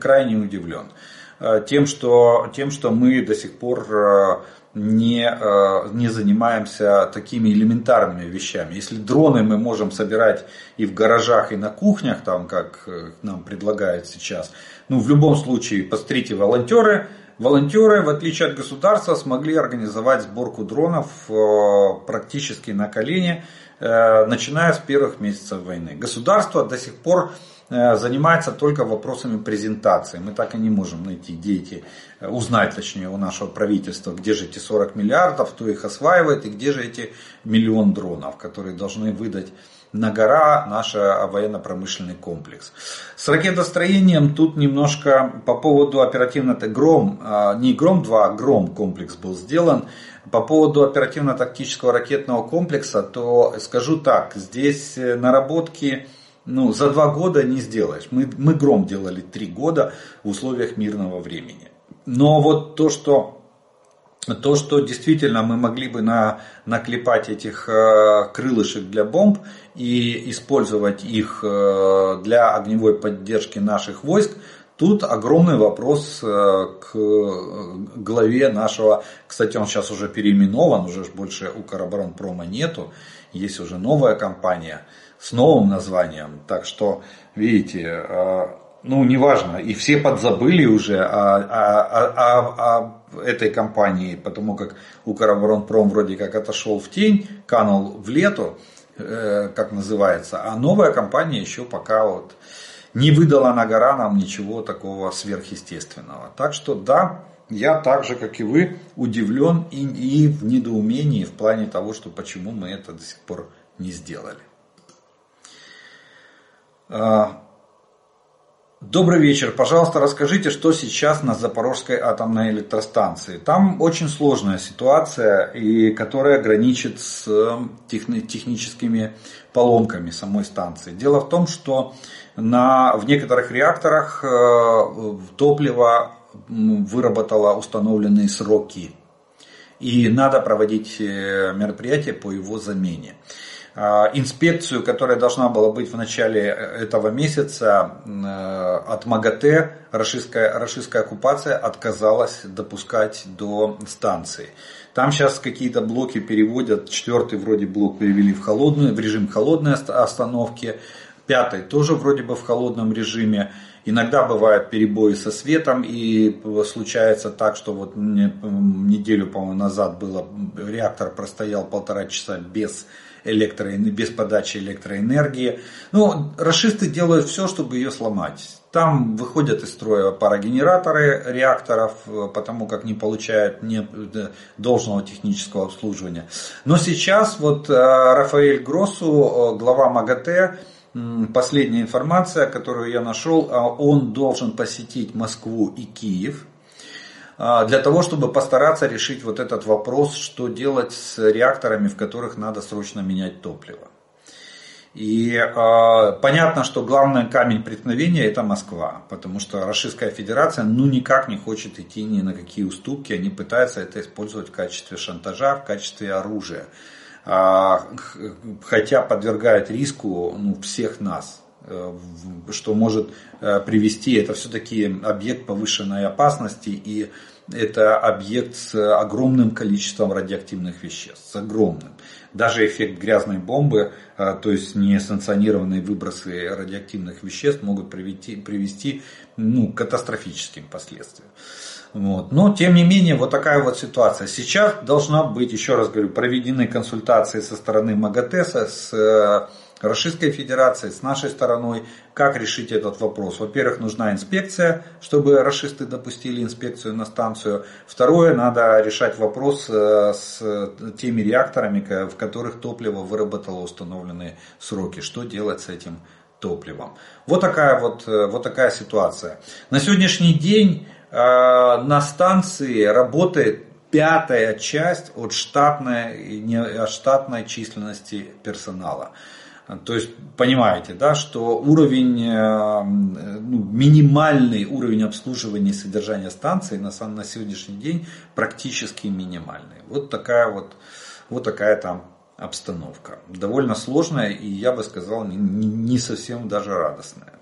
A: крайне удивлен. Э, тем что, тем, что мы до сих пор э, не, э, не занимаемся такими элементарными вещами. Если дроны мы можем собирать и в гаражах, и на кухнях, там, как нам предлагают сейчас, ну, в любом случае, посмотрите, волонтеры, волонтеры, в отличие от государства, смогли организовать сборку дронов практически на колени, начиная с первых месяцев войны. Государство до сих пор Э, занимается только вопросами презентации. Мы так и не можем найти, где эти, э, узнать точнее у нашего правительства, где же эти 40 миллиардов, кто их осваивает и где же эти миллион дронов, которые должны выдать на гора наш военно-промышленный комплекс. С ракетостроением тут немножко по поводу оперативно-то Гром, а, не Гром-2, а Гром комплекс был сделан. По поводу оперативно-тактического ракетного комплекса, то скажу так, здесь э, наработки ну, за два года не сделаешь. Мы, мы гром делали три года в условиях мирного времени. Но вот то, что то, что действительно мы могли бы на, наклепать этих э, крылышек для бомб и использовать их э, для огневой поддержки наших войск, тут огромный вопрос э, к главе нашего, кстати, он сейчас уже переименован, уже больше у Караборонпрома нету, есть уже новая компания – с новым названием. Так что, видите, а, ну, неважно, и все подзабыли уже о, о, о, о этой компании, потому как Укроборонпром вроде как отошел в тень, канул в лету, э, как называется, а новая компания еще пока вот не выдала на гора нам ничего такого сверхъестественного. Так что да, я так же, как и вы, удивлен и, и в недоумении в плане того, что почему мы это до сих пор не сделали. Добрый вечер. Пожалуйста, расскажите, что сейчас на Запорожской атомной электростанции. Там очень сложная ситуация, и которая граничит с техни- техническими поломками самой станции. Дело в том, что на, в некоторых реакторах э, топливо выработало установленные сроки. И надо проводить э, мероприятия по его замене. А, инспекцию, которая должна была быть в начале э, этого месяца э, от МАГАТЭ, российская, российская оккупация отказалась допускать до станции. Там сейчас какие-то блоки переводят, четвертый вроде блок перевели в, холодную, в режим холодной остановки, пятый тоже вроде бы в холодном режиме. Иногда бывают перебои со светом и случается так, что вот неделю, по-моему, назад было, реактор простоял полтора часа без электро, без подачи электроэнергии. Ну, расисты делают все, чтобы ее сломать. Там выходят из строя парогенераторы реакторов, потому как не получают не, должного технического обслуживания. Но сейчас вот э, Рафаэль Гроссу, э, глава МАГАТЭ, последняя информация, которую я нашел, он должен посетить Москву и Киев для того, чтобы постараться решить вот этот вопрос, что делать с реакторами, в которых надо срочно менять топливо. И э, понятно, что главный камень преткновения это Москва, потому что Российская Федерация ну никак не хочет идти ни на какие уступки, они пытаются это использовать в качестве шантажа, в качестве оружия, э, хотя подвергают риску ну, всех нас. Э, что может э, привести, это все-таки объект повышенной опасности и это объект с огромным количеством радиоактивных веществ, с огромным. Даже эффект грязной бомбы, э, то есть несанкционированные выбросы радиоактивных веществ могут привести, привести ну, к катастрофическим последствиям. Вот. Но, тем не менее, вот такая вот ситуация. Сейчас должна быть, еще раз говорю, проведены консультации со стороны МАГАТЭ с Российской Федерации, с нашей стороной, как решить этот вопрос. Во-первых, нужна инспекция, чтобы расисты допустили инспекцию на станцию. Второе, надо решать вопрос э, с теми реакторами, в которых топливо выработало установленные сроки. Что делать с этим топливом? Вот такая вот, э, вот такая ситуация. На сегодняшний день э, на станции работает пятая часть от штатной, от штатной численности персонала. То есть понимаете, да, что уровень, э, ну, минимальный уровень обслуживания и содержания станции на, на сегодняшний день практически минимальный. Вот такая вот, вот такая там обстановка. Довольно сложная и я бы сказал не, совсем даже радостная.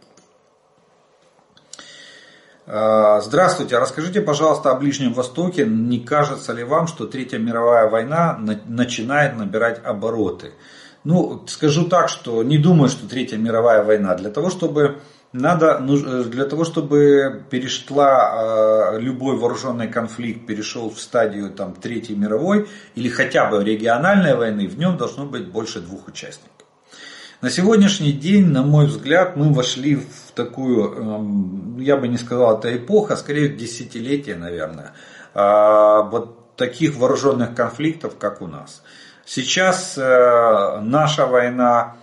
A: Э, здравствуйте, расскажите, пожалуйста, о Ближнем Востоке. Не кажется ли вам, что Третья мировая война начинает набирать обороты? Ну, скажу так, что не думаю, что Третья мировая война. Для того, чтобы надо, для того, чтобы перешла э, любой вооруженный конфликт, перешел в стадию там, Третьей мировой или хотя бы региональной войны, в нем должно быть больше двух участников. На сегодняшний день, на мой взгляд, мы вошли в такую, эм, я бы не сказал, это эпоха, а скорее десятилетие, наверное, а, вот таких вооруженных конфликтов, как у нас. Сейчас э, наша война,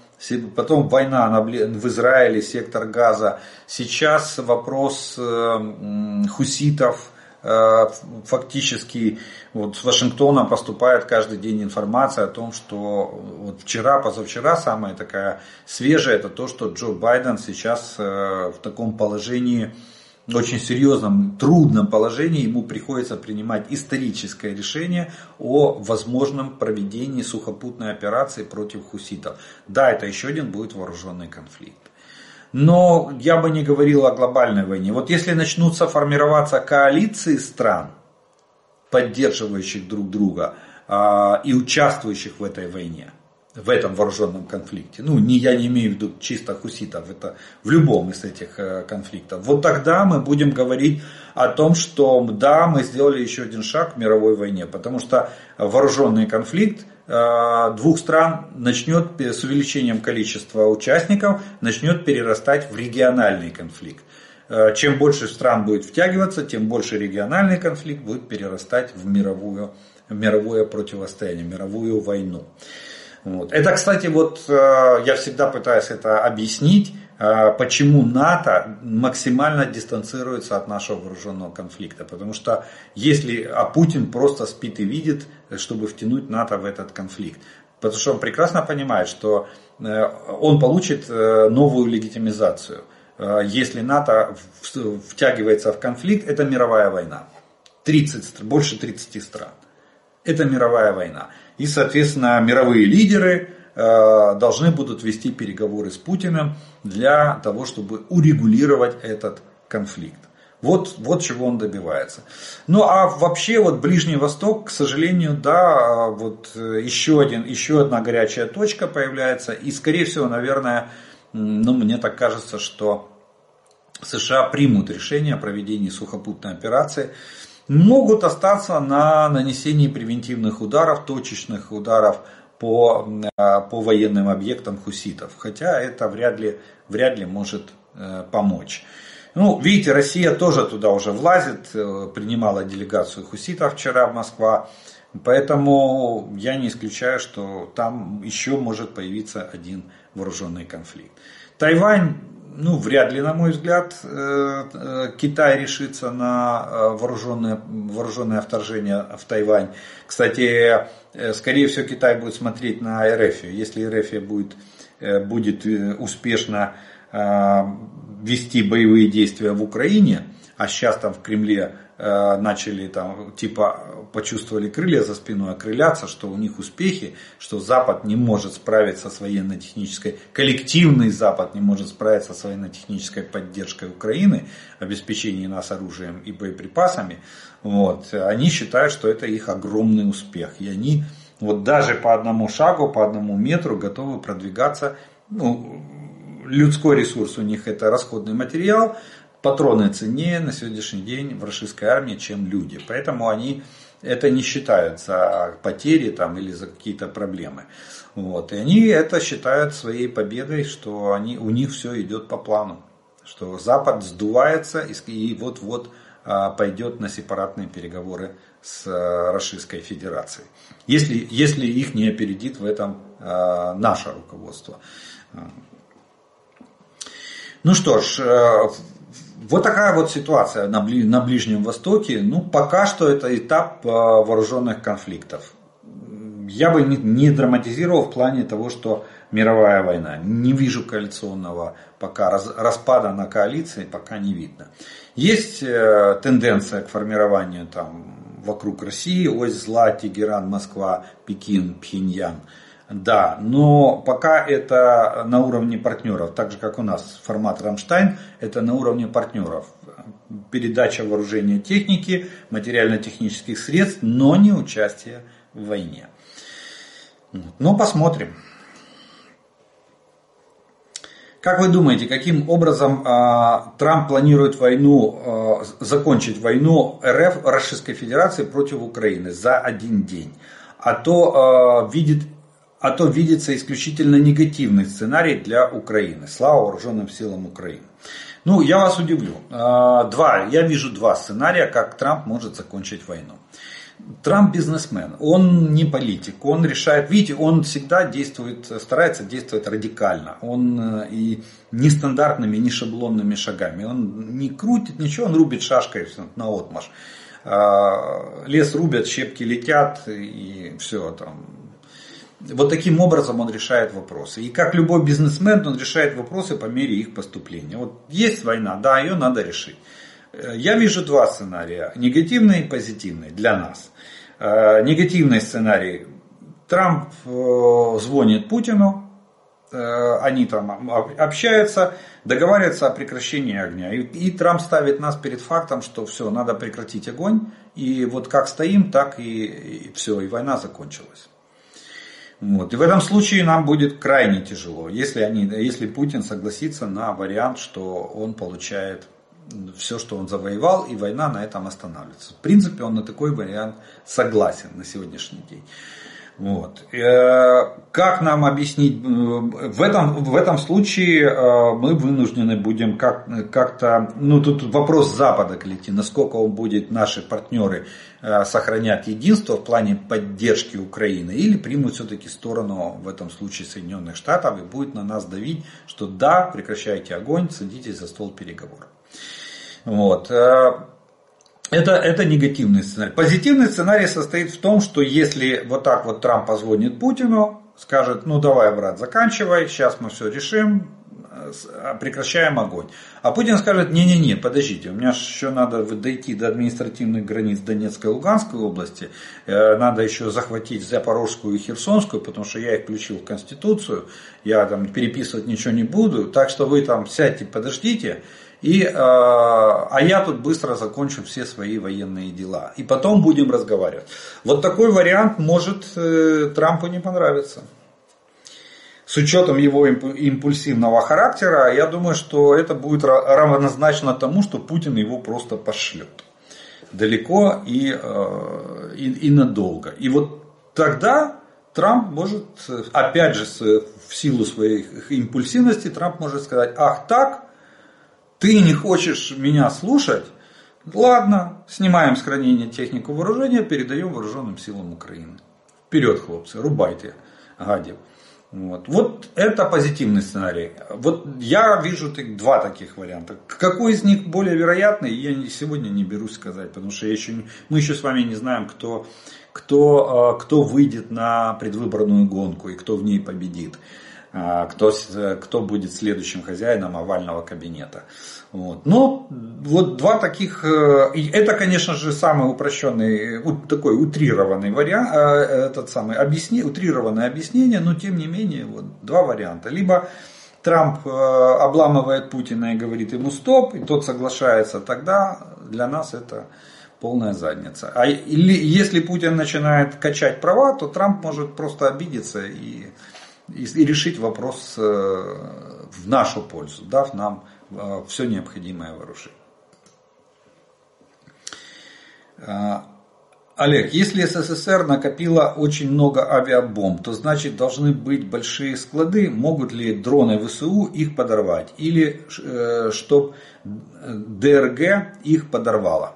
A: потом война в Израиле, сектор Газа. Сейчас вопрос э, хуситов, э, фактически вот с Вашингтона поступает каждый день информация о том, что вот вчера, позавчера самая такая свежая, это то, что Джо Байден сейчас в таком положении, очень серьезном, трудном положении ему приходится принимать историческое решение о возможном проведении сухопутной операции против хуситов. Да, это еще один будет вооруженный конфликт. Но я бы не говорил о глобальной войне. Вот если начнутся формироваться коалиции стран, поддерживающих друг друга а, и участвующих в этой войне, в этом вооруженном конфликте. Ну, не, я не имею в виду чисто хуситов, это в любом из этих э, конфликтов. Вот тогда мы будем говорить о том, что да, мы сделали еще один шаг в мировой войне, потому что вооруженный конфликт э, двух стран начнет с увеличением количества участников, начнет перерастать в региональный конфликт. Э, чем больше стран будет втягиваться, тем больше региональный конфликт будет перерастать в мировую, в мировое противостояние, мировую войну. Вот. Это, кстати, вот э, я всегда пытаюсь это объяснить, э, почему НАТО максимально дистанцируется от нашего вооруженного конфликта. Потому что если, а Путин просто спит и видит, чтобы втянуть НАТО в этот конфликт. Потому что он прекрасно понимает, что э, он получит новую легитимизацию. Если НАТО втягивается в конфликт, это мировая война. 30, больше 30 стран. Это мировая война. И, соответственно, мировые лидеры э, должны будут вести переговоры с Путиным для того, чтобы урегулировать этот конфликт. Вот, вот чего он добивается. Ну а вообще вот Ближний Восток, к сожалению, да, вот э, еще, один, еще одна горячая точка появляется. И скорее всего, наверное, ну мне так кажется, что США примут решение о проведении сухопутной операции могут остаться на нанесении превентивных ударов, точечных ударов по, э, по военным объектам хуситов. Хотя это вряд ли, вряд ли может э, помочь. Ну, видите, Россия тоже туда уже влазит, э, принимала делегацию хуситов вчера в Москва. Поэтому я не исключаю, что там еще может появиться один вооруженный конфликт. Тайвань ну, вряд ли, на мой взгляд, э, э, Китай решится на э, вооруженное, вооруженное вторжение в Тайвань. Кстати, скорее всего, Китай будет смотреть на РФ. Если РФ будет, будет успешно вести боевые действия в Украине, а сейчас там в Кремле Э, начали там типа почувствовали крылья за спиной, окрыляться, что у них успехи, что Запад не может справиться с военно-технической, коллективный Запад не может справиться с военно-технической поддержкой Украины, обеспечением нас оружием и боеприпасами, вот, они считают, что это их огромный успех. И они вот даже по одному шагу, по одному метру готовы продвигаться. Ну, людской ресурс у них это расходный материал, патроны ценнее на сегодняшний день в российской армии, чем люди. Поэтому они это не считают за потери там, или за какие-то проблемы. Вот. И они это считают своей победой, что они, у них все идет по плану. Что Запад сдувается и вот-вот а, пойдет на сепаратные переговоры с а, Российской Федерацией. Если, если их не опередит в этом а, наше руководство. Ну что ж, э, вот такая вот ситуация на, на Ближнем Востоке. Ну, пока что это этап вооруженных конфликтов я бы не, не драматизировал в плане того, что мировая война. Не вижу коалиционного пока раз, распада на коалиции, пока не видно. Есть э, тенденция к формированию там вокруг России, ось зла, Тегеран, Москва, Пекин, Пхеньян. Да, но пока это на уровне партнеров, так же как у нас формат Рамштайн, это на уровне партнеров. Передача вооружения техники, материально-технических средств, но не участие в войне. Ну, посмотрим. Как вы думаете, каким образом э, Трамп планирует войну, э, закончить войну РФ Российской Федерации против Украины за один день? А то, э, видит, а то видится исключительно негативный сценарий для Украины. Слава вооруженным силам Украины. Ну, я вас удивлю. Э, два, я вижу два сценария, как Трамп может закончить войну. Трамп бизнесмен, он не политик, он решает, видите, он всегда действует, старается действовать радикально, он э, и нестандартными, не шаблонными шагами, он не крутит ничего, он рубит шашкой на отмаш. А, лес рубят, щепки летят и все там. Вот таким образом он решает вопросы. И как любой бизнесмен, он решает вопросы по мере их поступления. Вот есть война, да, ее надо решить. Э, я вижу два сценария, негативный и позитивный для нас. Э, негативный сценарий. Трамп э, звонит Путину, они там общаются, договариваются о прекращении огня. И, и Трамп ставит нас перед фактом, что все, надо прекратить огонь. И вот как стоим, так и, и все, и война закончилась. Вот. И в этом случае нам будет крайне тяжело, если, они, если Путин согласится на вариант, что он получает все, что он завоевал, и война на этом останавливается. В принципе, он на такой вариант согласен на сегодняшний день. Вот. Э, как нам объяснить? В этом, в этом случае э, мы вынуждены будем как, как-то, ну тут вопрос Запада к насколько он будет, наши партнеры, э, сохранять единство в плане поддержки Украины, или примут все-таки сторону, в этом случае Соединенных Штатов, и будет на нас давить, что да, прекращайте огонь, садитесь за стол переговоров. Вот. Это, это негативный сценарий. Позитивный сценарий состоит в том, что если вот так вот Трамп позвонит Путину, скажет, ну давай, брат, заканчивай, сейчас мы все решим, э, прекращаем огонь. А Путин скажет, не-не-не, подождите, у меня еще надо дойти до административных границ Донецкой и Луганской области, э, надо еще захватить Запорожскую и Херсонскую, потому что я их включил в Конституцию, я там переписывать ничего не буду, так что вы там сядьте, подождите, и, э, а я тут быстро закончу все свои военные дела. И потом будем разговаривать. Вот такой вариант может э, Трампу не понравиться. С учетом его импульсивного характера, я думаю, что это будет равнозначно тому, что Путин его просто пошлет. Далеко и, э, и, и надолго. И вот тогда Трамп может, опять же, в силу своей импульсивности, Трамп может сказать, ах так, ты не хочешь меня слушать? Ладно, снимаем с хранения технику вооружения, передаем вооруженным силам Украины. Вперед, хлопцы, рубайте гадев. Вот. вот это позитивный сценарий. Вот я вижу два таких варианта. Какой из них более вероятный, я сегодня не берусь сказать, потому что я еще, мы еще с вами не знаем, кто, кто, а, кто выйдет на предвыборную гонку и кто в ней победит. А, кто, кто будет следующим хозяином овального кабинета. Вот. Но вот два таких, э, это, конечно же, самый упрощенный, такой утрированный вариант, э, этот самый объясни, утрированное объяснение, но тем не менее вот два варианта. Либо Трамп э, обламывает Путина и говорит ему стоп, и тот соглашается, тогда для нас это полная задница. А или, если Путин начинает качать права, то Трамп может просто обидеться и и, и решить вопрос э, в нашу пользу, дав нам э, все необходимое вооружение. Э, Олег, если СССР накопила очень много авиабомб, то значит должны быть большие склады. Могут ли дроны ВСУ их подорвать? Или э, чтобы ДРГ их подорвало?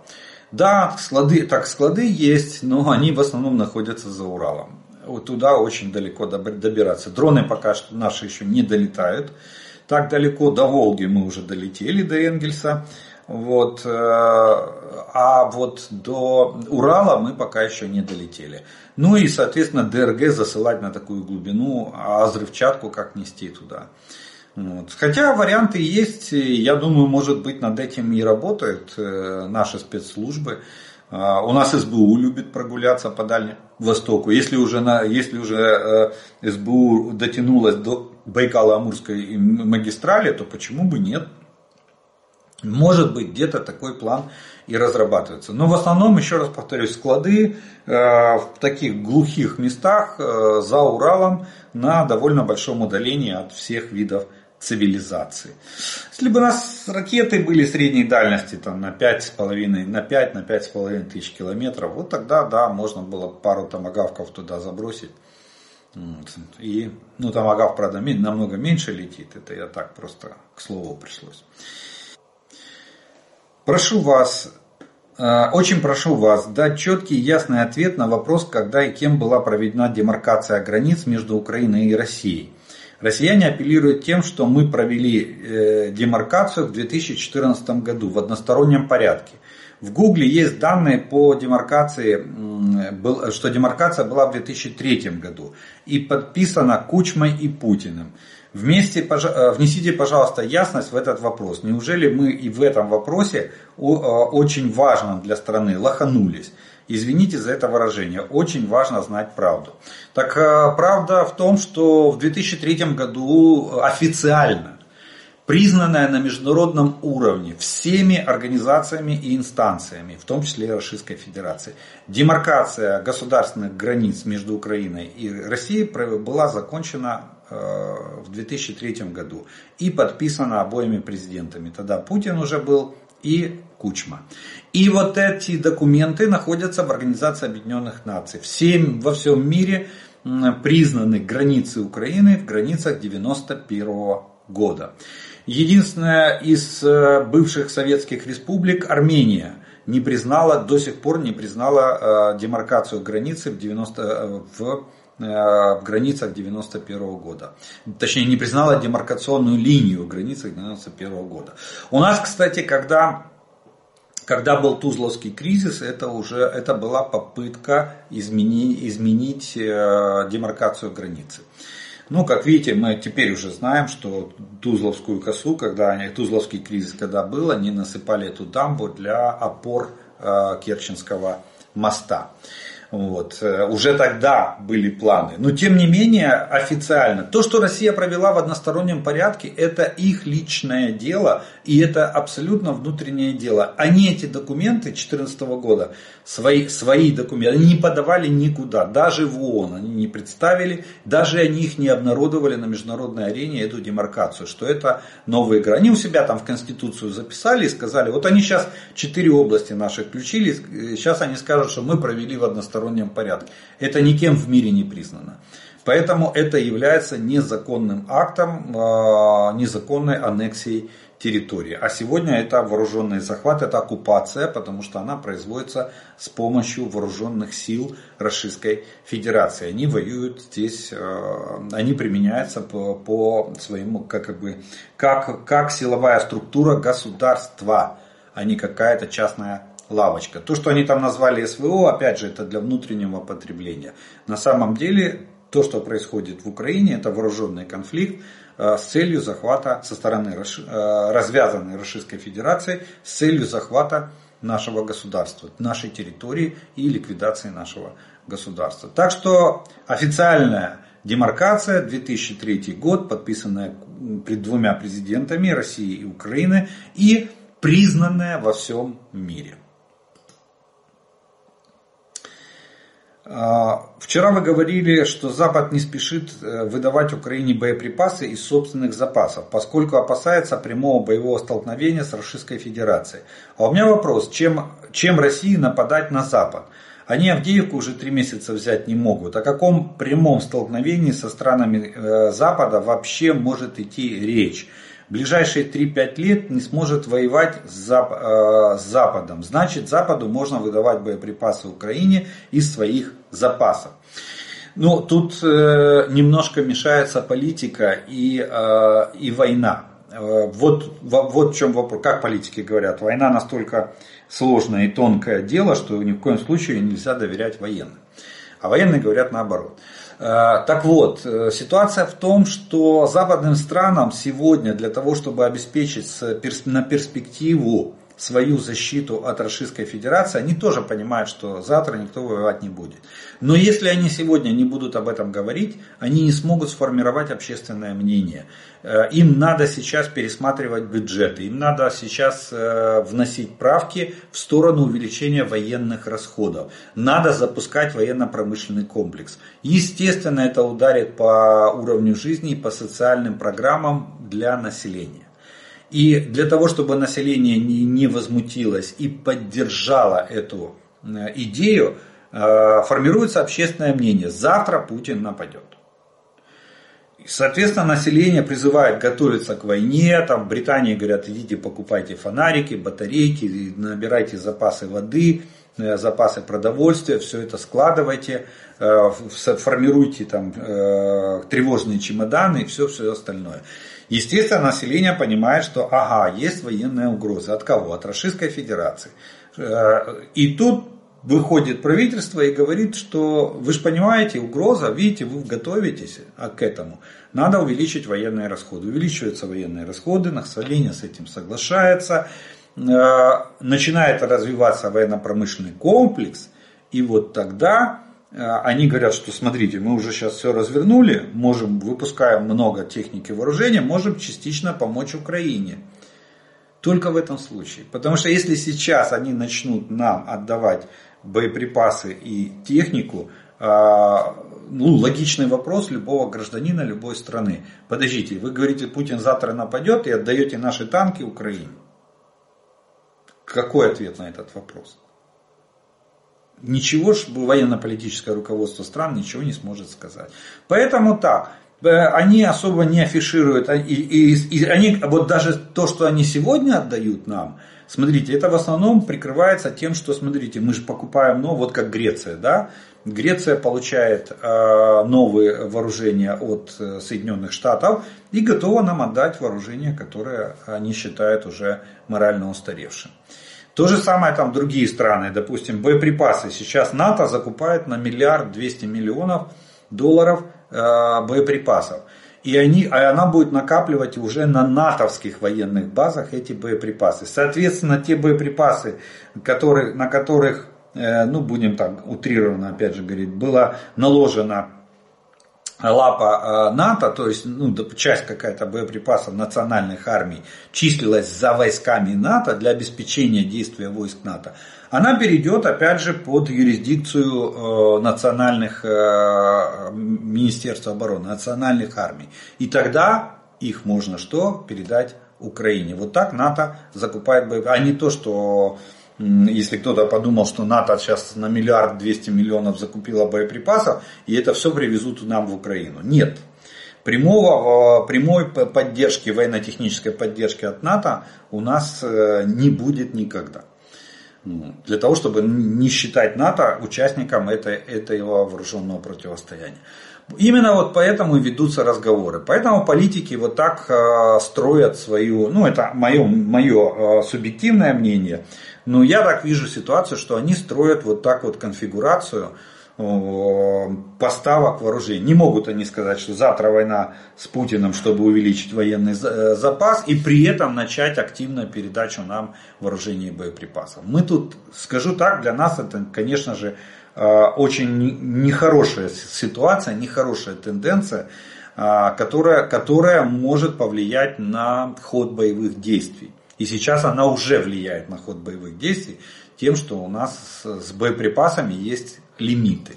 A: Да, склады, так склады есть, но они в основном находятся за Уралом. Вот туда очень далеко добираться. Дроны пока что наши еще не долетают. Так далеко до Волги мы уже долетели, до Энгельса. Вот, э, а вот до Урала мы пока еще не долетели. Ну и, соответственно, ДРГ засылать на такую глубину, а взрывчатку как нести туда. Вот. Хотя варианты есть, я думаю, может быть, над этим и работают э, наши спецслужбы. А, у нас СБУ любит прогуляться по Дальнему Востоку. Если уже, на, если уже э, СБУ дотянулась до Байкало-Амурской магистрали, то почему бы нет? Может быть, где-то такой план и разрабатывается. Но в основном, еще раз повторюсь, склады э, в таких глухих местах э, за Уралом на довольно большом удалении от всех видов цивилизации. Если бы у нас ракеты были средней дальности там, на 5,5, на 5, на 5,5 тысяч километров, вот тогда, да, можно было пару томогавков туда забросить. И, ну, томагав, правда, намного меньше летит, это я так просто к слову пришлось. Прошу вас, э, очень прошу вас дать четкий и ясный ответ на вопрос, когда и кем была проведена демаркация границ между Украиной и Россией. Россияне апеллируют тем, что мы провели э, демаркацию в 2014 году в одностороннем порядке. В Гугле есть данные по демаркации, что демаркация была в 2003 году и подписана Кучмой и Путиным. Вместе, э, внесите, пожалуйста, ясность в этот вопрос. Неужели мы и в этом вопросе э, очень важном для страны лоханулись? Извините за это выражение. Очень важно знать правду. Так э, правда в том, что в 2003 году официально признанная на международном уровне всеми организациями и инстанциями, в том числе и Российской Федерации. Демаркация государственных границ между Украиной и Россией была закончена Э, в 2003 году и подписано обоими президентами. Тогда Путин уже был и Кучма. И вот эти документы находятся в Организации Объединенных Наций. Всем, во всем мире признаны границы Украины в границах 91 года. Единственная из э, бывших советских республик, Армения, не признала, до сих пор не признала э, демаркацию границы в, 90, в Э, в границах 91 года. Точнее, не признала демаркационную линию в границах 91 года. У нас, кстати, когда, когда был Тузловский кризис, это уже это была попытка изменить, изменить э, демаркацию границы. Ну, как видите, мы теперь уже знаем, что Тузловскую косу, когда они, Тузловский кризис, когда был, они насыпали эту дамбу для опор э, Керченского моста. Вот. Э, уже тогда были планы. Но тем не менее, официально, то, что Россия провела в одностороннем порядке, это их личное дело, и это абсолютно внутреннее дело. Они эти документы 2014 года, свои, свои документы, они не подавали никуда, даже в ООН они не представили, даже они их не обнародовали на международной арене, эту демаркацию, что это новые границы. Они у себя там в Конституцию записали и сказали, вот они сейчас четыре области наши включили, сейчас они скажут, что мы провели в одностороннем одностороннем порядке. Это никем в мире не признано. Поэтому это является незаконным актом, а, незаконной аннексией территории. А сегодня это вооруженный захват, это оккупация, потому что она производится с помощью вооруженных сил Российской Федерации. Они воюют здесь, а, они применяются по, по своему, как, бы, как, как силовая структура государства, а не какая-то частная лавочка. То, что они там назвали СВО, опять же, это для внутреннего потребления. На самом деле, то, что происходит в Украине, это вооруженный конфликт э, с целью захвата со стороны э, развязанной Российской Федерации, с целью захвата нашего государства, нашей территории и ликвидации нашего государства. Так что официальная демаркация 2003 год, подписанная пред двумя президентами России и Украины и признанная во всем мире. Вчера вы говорили, что Запад не спешит э, выдавать Украине боеприпасы из собственных запасов, поскольку опасается прямого боевого столкновения с Российской Федерацией. А у меня вопрос, чем, чем России нападать на Запад? Они Авдеевку уже три месяца взять не могут. О каком прямом столкновении со странами э, Запада вообще может идти речь? Ближайшие 3-5 лет не сможет воевать с, э, Западом. Значит, Западу можно выдавать боеприпасы Украине из своих запасов. Ну, тут э, немножко мешается политика и, э, и война. Э, вот, вот в чем вопрос. Как политики говорят, война настолько сложное и тонкое дело, что ни в коем случае нельзя доверять военным. А военные говорят наоборот. Э, так вот, э, ситуация в том, что западным странам сегодня для того, чтобы обеспечить на перспективу свою защиту от Российской Федерации, они тоже понимают, что завтра никто воевать не будет. Но если они сегодня не будут об этом говорить, они не смогут сформировать общественное мнение. Э, им надо сейчас пересматривать бюджеты, им надо сейчас э, вносить правки в сторону увеличения военных расходов. Надо запускать военно-промышленный комплекс. Естественно, это ударит по уровню жизни и по социальным программам для населения. И для того, чтобы население не, не возмутилось и поддержало эту э, идею, э, формируется общественное мнение. Завтра Путин нападет. Соответственно, население призывает готовиться к войне. Там в Британии говорят, идите покупайте фонарики, батарейки, набирайте запасы воды, э, запасы продовольствия, все это складывайте, формируйте там тревожные чемоданы и все, все остальное. Естественно, население понимает, что ага, есть военная угроза. От кого? От Российской Федерации. Э, и тут выходит правительство и говорит, что вы же понимаете, угроза, видите, вы готовитесь к этому. Надо увеличить военные расходы. Увеличиваются военные расходы, население с этим соглашается, э, начинает развиваться военно-промышленный комплекс, и вот тогда они говорят, что смотрите, мы уже сейчас все развернули, можем, выпускаем много техники вооружения, можем частично помочь Украине. Только в этом случае. Потому что если сейчас они начнут нам отдавать боеприпасы и технику, э, ну, логичный вопрос любого гражданина любой страны. Подождите, вы говорите, Путин завтра нападет и отдаете наши танки Украине. Какой ответ на этот вопрос? Ничего военно-политическое руководство стран ничего не сможет сказать. Поэтому так, э, они особо не афишируют, и, и, и они, вот даже то, что они сегодня отдают нам, смотрите, это в основном прикрывается тем, что, смотрите, мы же покупаем, ну, вот как Греция, да, Греция получает э, новые вооружения от э, Соединенных Штатов и готова нам отдать вооружение, которое они считают уже морально устаревшим. То же самое там другие страны, допустим, боеприпасы. Сейчас НАТО закупает на миллиард двести миллионов долларов э, боеприпасов. И, они, а она будет накапливать уже на натовских военных базах эти боеприпасы. Соответственно, те боеприпасы, которые, на которых, э, ну будем так утрированно опять же говорить, было наложено лапа э, НАТО, то есть ну, часть какая-то боеприпасов национальных армий числилась за войсками НАТО для обеспечения действия войск НАТО, она перейдет опять же под юрисдикцию э, национальных э, Министерства обороны, национальных армий. И тогда их можно что? Передать Украине. Вот так НАТО закупает боеприпасы. А не то, что если кто-то подумал, что НАТО сейчас на миллиард двести миллионов закупила боеприпасов, и это все привезут нам в Украину. Нет. Прямого, прямой поддержки, военно-технической поддержки от НАТО у нас э, не будет никогда. Ну, для того, чтобы не считать НАТО участником этой, этого вооруженного противостояния. Именно вот поэтому и ведутся разговоры. Поэтому политики вот так э, строят свою, ну это мое, мое э, субъективное мнение, но я так вижу ситуацию, что они строят вот так вот конфигурацию поставок вооружений. Не могут они сказать, что завтра война с Путиным, чтобы увеличить военный э, запас и при этом начать активную передачу нам вооружений и боеприпасов. Мы тут, скажу так, для нас это, конечно же, э, очень нехорошая ситуация, нехорошая тенденция, э, которая, которая может повлиять на ход боевых действий. И сейчас она уже влияет на ход боевых действий тем, что у нас с боеприпасами есть лимиты.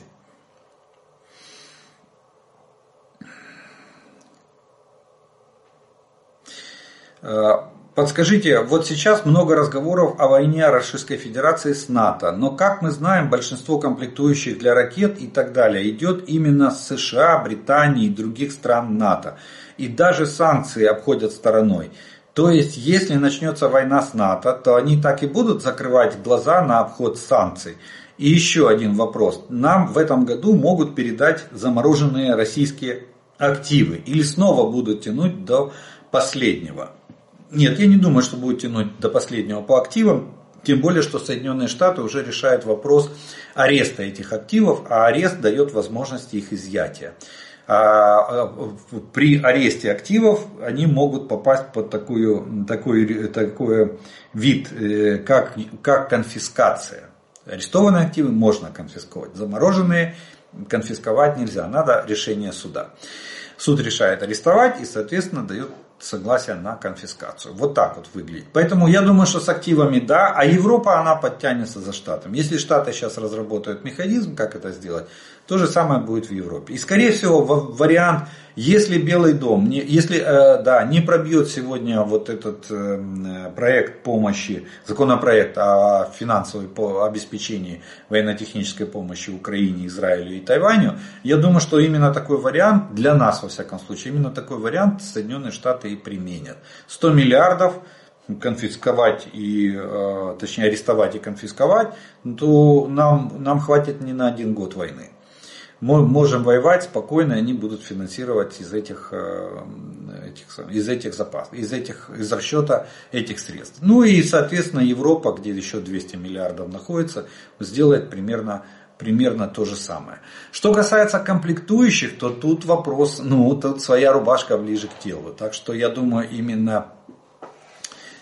A: Э, Подскажите, вот сейчас много разговоров о войне Российской Федерации с НАТО, но как мы знаем, большинство комплектующих для ракет и так далее идет именно с США, Британии и других стран НАТО. И даже санкции обходят стороной. То есть, если начнется война с НАТО, то они так и будут закрывать глаза на обход санкций. И еще один вопрос. Нам в этом году могут передать замороженные российские активы или снова будут тянуть до последнего. Нет, я не думаю, что будет тянуть до последнего по активам. Тем более, что Соединенные Штаты уже решают вопрос ареста этих активов, а арест дает возможность их изъятия. А, а при аресте активов они могут попасть под такую, такой, такой вид, э, как, как конфискация. Арестованные активы можно конфисковать, замороженные конфисковать нельзя, надо решение суда. Суд решает арестовать и, соответственно, дает согласие на конфискацию. Вот так вот выглядит. Поэтому я думаю, что с активами да, а Европа она подтянется за Штатом. Если Штаты сейчас разработают механизм, как это сделать, то же самое будет в Европе. И скорее всего вариант, если Белый дом, не, если э, да, не пробьет сегодня вот этот э, проект помощи, законопроект о финансовой обеспечении военно-технической помощи Украине, Израилю и Тайваню, я думаю, что именно такой вариант, для нас во всяком случае, именно такой вариант Соединенные Штаты и применят. 100 миллиардов конфисковать и, э, точнее арестовать и конфисковать, то нам, нам хватит не на один год войны можем воевать спокойно, они будут финансировать из этих, э, этих, из этих запасов, из, этих, из расчета этих средств. Ну и, соответственно, Европа, где еще 200 миллиардов находится, сделает примерно примерно то же самое. Что касается комплектующих, то тут вопрос, ну, тут своя рубашка ближе к телу. Так что я думаю, именно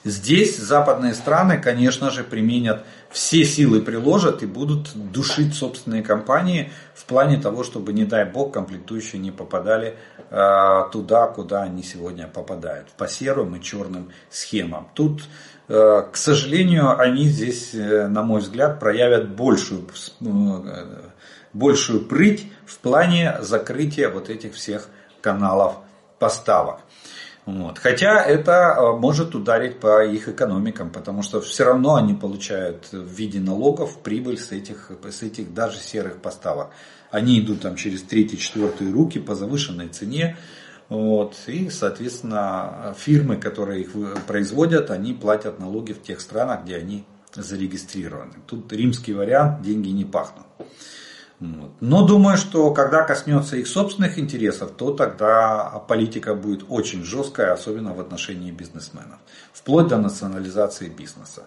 A: здесь западные страны, конечно же, применят все силы приложат и будут душить собственные компании в плане того, чтобы, не дай бог, комплектующие не попадали э, туда, куда они сегодня попадают, по серым и черным схемам. Тут, э, к сожалению, они здесь, э, на мой взгляд, проявят большую, э, большую прыть в плане закрытия вот этих всех каналов поставок. Вот. Хотя это э, может ударить по их экономикам, потому что все равно они получают в виде налогов прибыль с этих, с этих даже серых поставок. Они идут там через третьи, четвертые руки по завышенной цене. Вот. И, соответственно, фирмы, которые их производят, они платят налоги в тех странах, где они зарегистрированы. Тут римский вариант, деньги не пахнут. Но думаю, что когда коснется их собственных интересов, то тогда политика будет очень жесткая, особенно в отношении бизнесменов. Вплоть до национализации бизнеса.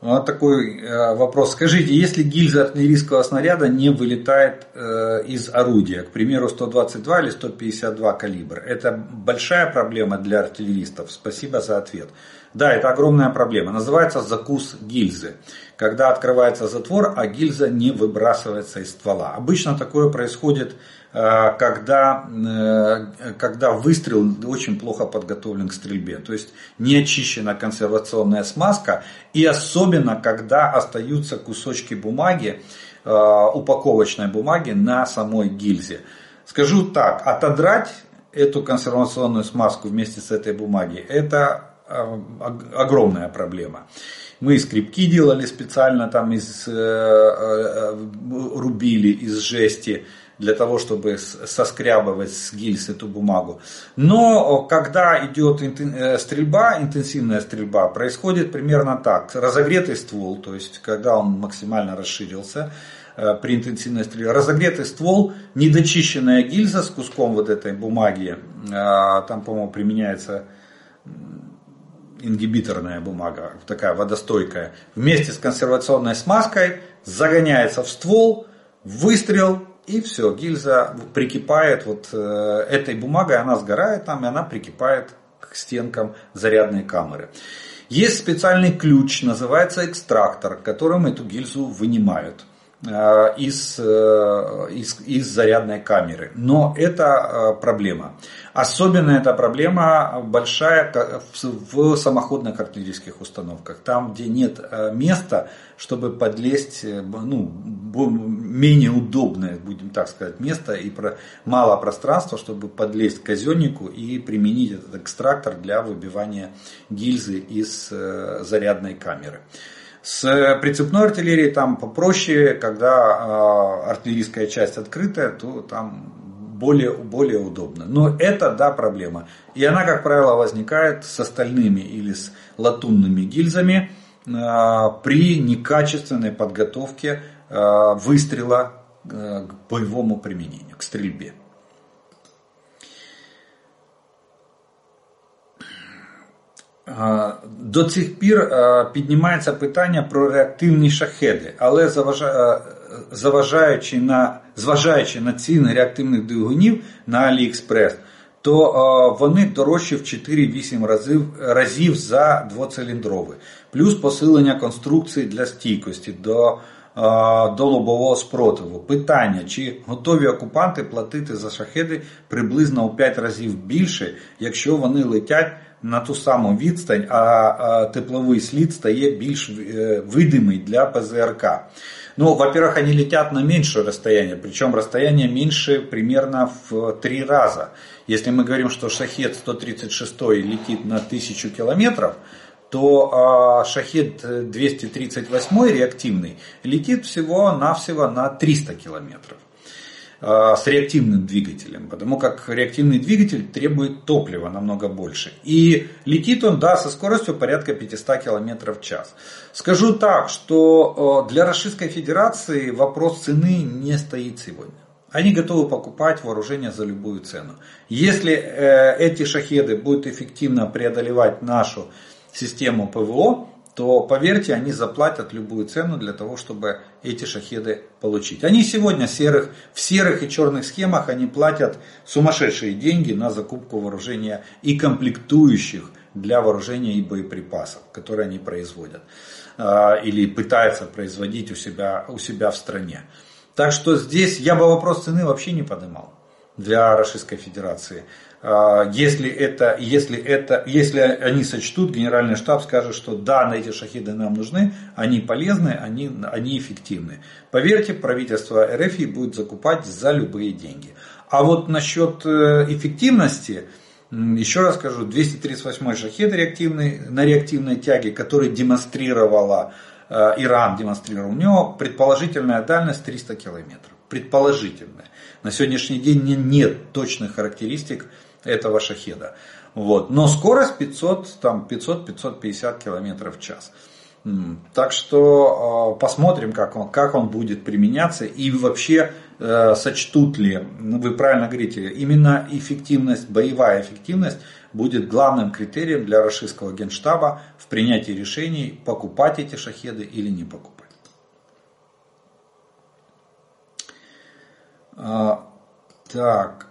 A: Вот такой э, вопрос. Скажите, если гильза артиллерийского снаряда не вылетает э, из орудия, к примеру, 122 или 152 калибр, это большая проблема для артиллеристов? Спасибо за ответ. Да, это огромная проблема. Называется закус гильзы. Когда открывается затвор, а гильза не выбрасывается из ствола. Обычно такое происходит, э, когда, э, когда выстрел очень плохо подготовлен к стрельбе. То есть не очищена консервационная смазка. И особенно, когда остаются кусочки бумаги, э, упаковочной бумаги на самой гильзе. Скажу так, отодрать эту консервационную смазку вместе с этой бумагой, это огромная проблема. Мы скрипки делали специально, там из, э, э, рубили из жести для того, чтобы соскрябывать с гильз эту бумагу. Но когда идет стрельба, интенсивная стрельба, происходит примерно так. Разогретый ствол, то есть когда он максимально расширился, при интенсивной стрельбе. Разогретый ствол, недочищенная гильза с куском вот этой бумаги, там, по-моему, применяется ингибиторная бумага, такая водостойкая, вместе с консервационной смазкой загоняется в ствол, выстрел, и все, гильза прикипает вот э, этой бумагой, она сгорает там, и она прикипает к стенкам зарядной камеры. Есть специальный ключ, называется экстрактор, которым эту гильзу вынимают. Э, из, э, из, из зарядной камеры. Но это э, проблема. Особенно эта проблема большая в самоходных артиллерийских установках. Там, где нет места, чтобы подлезть, ну, менее удобное, будем так сказать, место и мало пространства, чтобы подлезть к казеннику и применить этот экстрактор для выбивания гильзы из зарядной камеры. С прицепной артиллерией там попроще, когда э, артиллерийская часть открытая, то там более, более удобно. Но это, да, проблема. И она, как правило, возникает с остальными или с латунными гильзами э, при некачественной подготовке э, выстрела к боевому применению, к стрельбе. До цих пір піднімається питання про реактивні шахеди, але заважаючи на, зважаючи на ціни реактивних двигунів на AliExpress, то вони дорожчі в 4-8 разів разів за двоциліндровий. Плюс посилення конструкції для стійкості до до лобового спротиву. Питання, чи готові окупанти платити за шахеди приблизно у 5 разів більше, якщо вони летять на ту саму відстань, а тепловий слід стає більш видимий для ПЗРК. Ну, во-первых, они летят на меньшее расстояние, причем расстояние меньше примерно в три раза. Если мы говорим, что шахет 136 летит на 1000 километров, то шахет 238 реактивный летит всего-навсего на 300 километров. Э, с реактивным двигателем, потому как реактивный двигатель требует топлива намного больше. И летит он, да, со скоростью порядка 500 км в час. Скажу так, что э, для Российской Федерации вопрос цены не стоит сегодня. Они готовы покупать вооружение за любую цену. Если э, эти шахеды будут эффективно преодолевать нашу систему ПВО, то поверьте, они заплатят любую цену для того, чтобы эти шахеды получить. Они сегодня серых, в серых и черных схемах они платят сумасшедшие деньги на закупку вооружения и комплектующих для вооружения и боеприпасов, которые они производят а, или пытаются производить у себя, у себя в стране. Так что здесь я бы вопрос цены вообще не поднимал для Российской Федерации. А, если это, если это, если они сочтут, генеральный штаб скажет, что да, на эти шахиды нам нужны, они полезны, они, они эффективны. Поверьте, правительство РФ будет закупать за любые деньги. А вот насчет э, эффективности, еще раз скажу, 238 шахед реактивный, на реактивной тяге, который демонстрировала э, Иран, демонстрировал, у него предположительная дальность 300 километров. Предположительная. На сегодняшний день нет точных характеристик этого шахеда. Вот. Но скорость 500, там 500-550 км в час. Так что э, посмотрим, как он, как он будет применяться и вообще э, сочтут ли, ну, вы правильно говорите, именно эффективность, боевая эффективность будет главным критерием для российского генштаба в принятии решений, покупать эти шахеды или не покупать. А, так.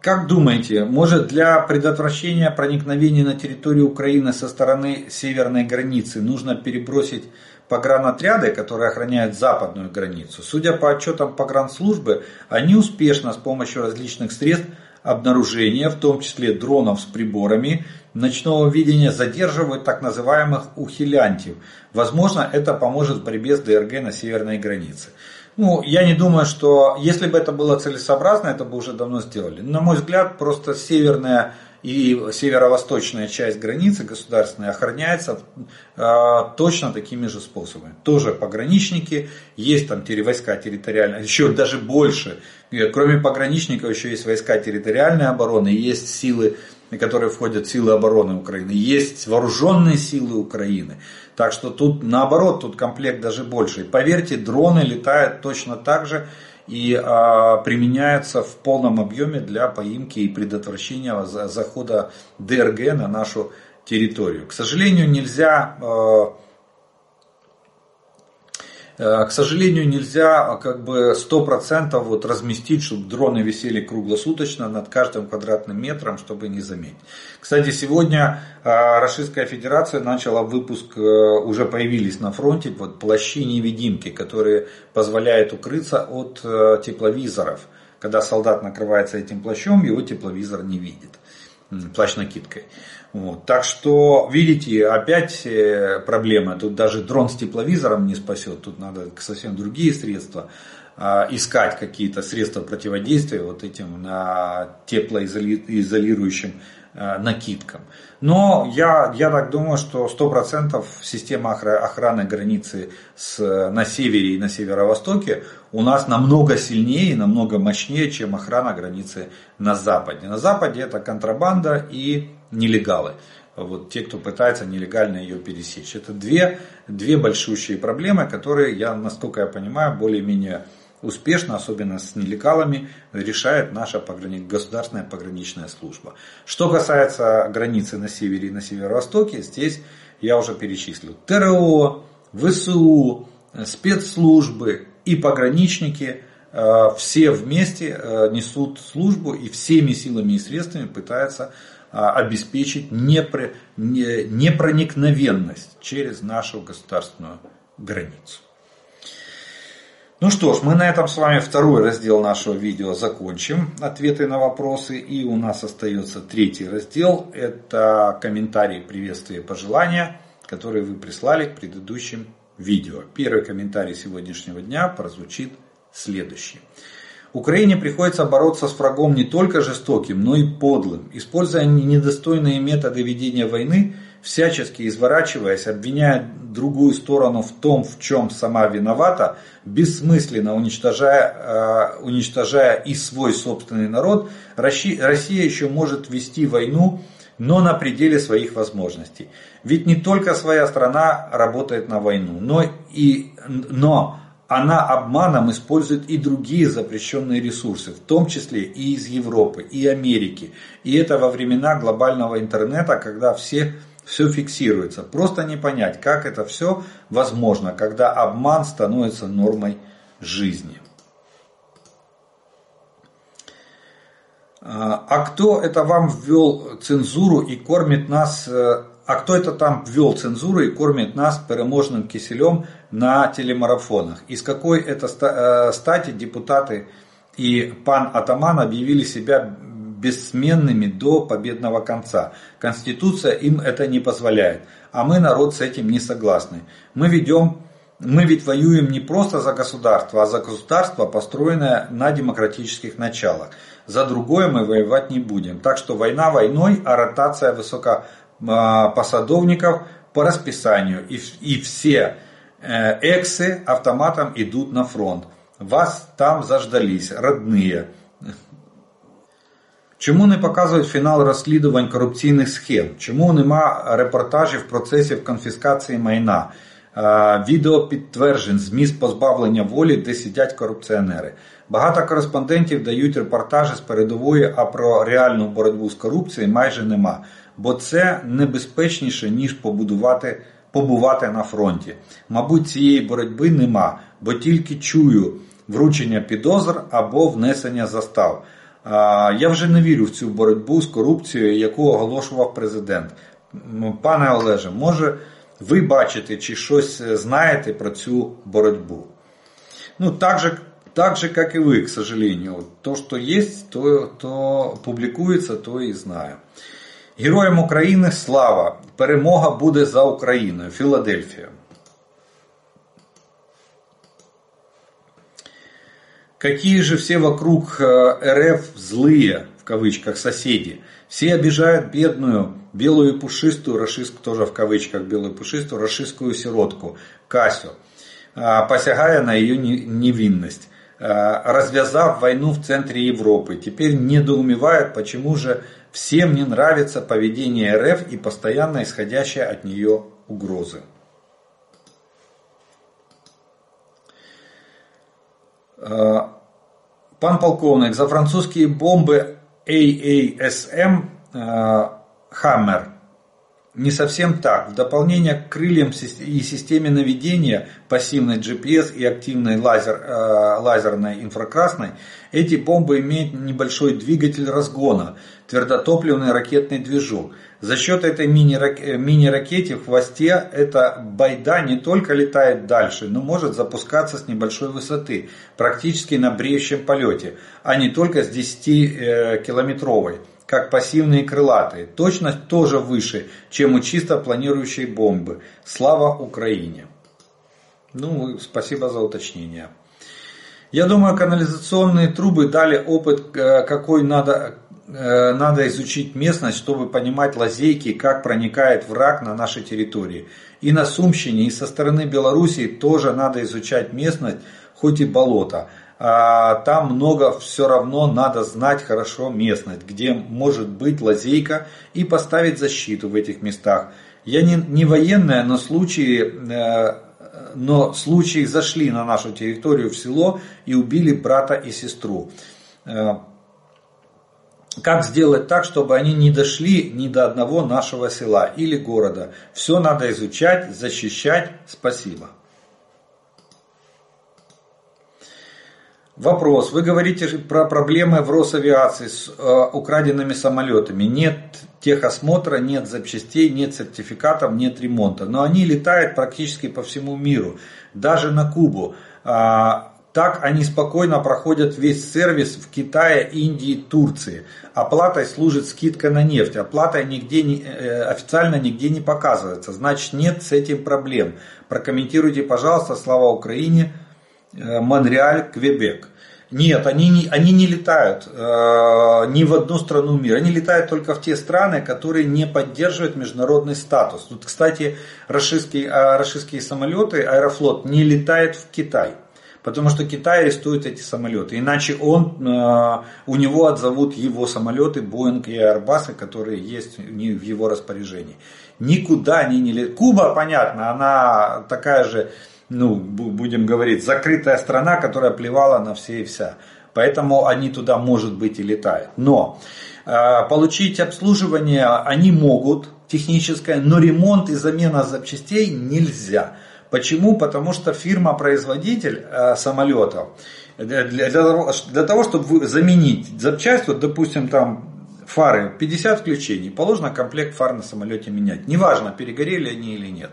A: Как думаете, может для предотвращения проникновения на территорию Украины со стороны северной границы нужно перебросить погранотряды, которые охраняют западную границу? Судя по отчетам погранслужбы, они успешно с помощью различных средств обнаружения, в том числе дронов с приборами, ночного видения задерживают так называемых ухилянтив. Возможно, это поможет в борьбе с ДРГ на северной границе. Ну, я не думаю, что если бы это было целесообразно, это бы уже давно сделали. На мой взгляд, просто северная и северо-восточная часть границы государственной охраняется э, точно такими же способами. Тоже пограничники, есть там войска территориальные, еще даже больше. Кроме пограничников еще есть войска территориальной обороны, есть силы, которые входят в силы обороны Украины, есть вооруженные силы Украины. Так что тут наоборот, тут комплект даже больше. И поверьте, дроны летают точно так же и а, применяются в полном объеме для поимки и предотвращения захода ДРГ на нашу территорию. К сожалению, нельзя а, К сожалению, нельзя как бы 100% вот разместить, чтобы дроны висели круглосуточно над каждым квадратным метром, чтобы не заметить. Кстати, сегодня Российская Федерация начала выпуск, уже появились на фронте вот плащи-невидимки, которые позволяют укрыться от тепловизоров. Когда солдат накрывается этим плащом, его тепловизор не видит плащ-накидкой. Вот. Так что, видите, опять э, проблема. Тут даже дрон с тепловизором не спасет. Тут надо совсем другие средства а, искать какие-то средства противодействия вот этим на теплоизолирующим Э, накидкам. Но я, я так думаю, что 100% система охраны границы с, на севере и на северо-востоке у нас намного сильнее и намного мощнее, чем охрана границы на западе. На западе это контрабанда и нелегалы. Вот те, кто пытается нелегально ее пересечь. Это две, две большущие проблемы, которые, я, насколько я понимаю, более-менее успешно, особенно с нелегалами, решает наша пограни... государственная пограничная служба. Что касается границы на севере и на северо-востоке, здесь я уже перечислил. ТРО, ВСУ, спецслужбы и пограничники э, все вместе э, несут службу и всеми силами и средствами пытаются э, обеспечить непроникновенность через нашу государственную границу. Ну что ж, мы на этом с вами второй раздел нашего видео закончим. Ответы на вопросы. И у нас остается третий раздел. Это комментарии, приветствия и пожелания, которые вы прислали к предыдущим видео. Первый комментарий сегодняшнего дня прозвучит следующий. Украине приходится бороться с врагом не только жестоким, но и подлым. Используя недостойные методы ведения войны, всячески изворачиваясь, обвиняя другую сторону в том, в чем сама виновата, бессмысленно уничтожая, э, уничтожая и свой собственный народ, Россия, еще может вести войну, но на пределе своих возможностей. Ведь не только своя страна работает на войну, но, и, но она обманом использует и другие запрещенные ресурсы, в том числе и из Европы, и Америки. И это во времена глобального интернета, когда все все фиксируется. Просто не понять, как это все возможно, когда обман становится нормой жизни. А, а кто это вам ввел цензуру и кормит нас, э, а кто это там ввел цензуру и кормит нас переможным киселем на телемарафонах? Из какой это э, стати депутаты и пан Атаман объявили себя бессменными до победного конца. Конституция им это не позволяет, а мы народ с этим не согласны. Мы ведем мы ведь воюем не просто за государство, а за государство, построенное на демократических началах. За другое мы воевать не будем. Так что война войной, а ротация высокопосадовников по расписанию. И, и все э, эксы автоматом идут на фронт. Вас там заждались, родные. Чому не показують фінал розслідувань корупційних схем? Чому нема репортажів процесів конфіскації майна? Відео підтверджень зміст позбавлення волі, де сидять корупціонери. Багато кореспондентів дають репортажі з передової, а про реальну боротьбу з корупцією майже нема. Бо це небезпечніше, ніж побудувати, побувати на фронті. Мабуть, цієї боротьби нема, бо тільки чую вручення підозр або внесення застав. Я вже не вірю в цю боротьбу з корупцією, яку оголошував президент. Пане Олеже, може ви бачите чи щось знаєте про цю боротьбу? Ну, так же, так же, как и вы, к сожалению. То, что есть, то, то публікується, то і знаю. Героям України слава! Перемога буде за Україною. Філадельфія. Какие же все вокруг э, РФ злые, в кавычках, соседи. Все обижают бедную, белую пушистую, расистку тоже в кавычках, белую пушистую, расистскую сиротку, Касю, а, посягая на ее невинность а, развязав войну в центре Европы. Теперь недоумевают, почему же всем не нравится поведение РФ и постоянно исходящая от нее угрозы. Э, пан полковник, за французские бомбы AASM э, Hammer не совсем так. В дополнение к крыльям и системе наведения пассивной GPS и активной лазер, э, лазерной инфракрасной, эти бомбы имеют небольшой двигатель разгона, твердотопливный ракетный движок. За счет этой э, мини-ракете в хвосте эта байда не только летает дальше, но может запускаться с небольшой высоты, практически на бреющем полете, а не только с 10-километровой. Э, как пассивные крылатые. Точность тоже выше, чем у чисто планирующей бомбы. Слава Украине. Ну, спасибо за уточнение. Я думаю, канализационные трубы дали опыт, э, какой надо, надо изучить местность, чтобы понимать лазейки, как проникает враг на нашей территории. И на Сумщине, и со стороны Белоруссии тоже надо изучать местность, хоть и болото. А, там много все равно надо знать хорошо местность, где может быть лазейка и поставить защиту в этих местах. Я не, не военная, но случаи, э, но случаи зашли на нашу территорию в село и убили брата и сестру. Как сделать так, чтобы они не дошли ни до одного нашего села или города? Все надо изучать, защищать. Спасибо. Вопрос. Вы говорите про проблемы в Росавиации с э, украденными самолетами. Нет техосмотра, нет запчастей, нет сертификатов, нет ремонта. Но они летают практически по всему миру, даже на Кубу. А, так они спокойно проходят весь сервис в Китае, Индии, Турции. Оплатой служит скидка на нефть. Оплата нигде не, э, официально нигде не показывается. Значит нет с этим проблем. Прокомментируйте, пожалуйста. Слава Украине. Э, Монреаль, Квебек. Нет, они не, они не летают э, ни в одну страну мира. Они летают только в те страны, которые не поддерживают международный статус. Тут, кстати, российские, э, российские самолеты, Аэрофлот не летает в Китай. Потому что Китай арестует эти самолеты. Иначе он, э, у него отзовут его самолеты, Боинг и Airbus, которые есть в его распоряжении. Никуда они не летают. Куба, понятно, она такая же ну, будем говорить, закрытая страна, которая плевала на все и вся. Поэтому они туда, может быть, и летают. Но э, получить обслуживание они могут, техническое, но ремонт и замена запчастей нельзя. Почему? Потому что фирма-производитель э, самолетов, для, для, для того, чтобы заменить запчасть, вот, допустим, там фары, 50 включений, положено комплект фар на самолете менять. Неважно, перегорели они или нет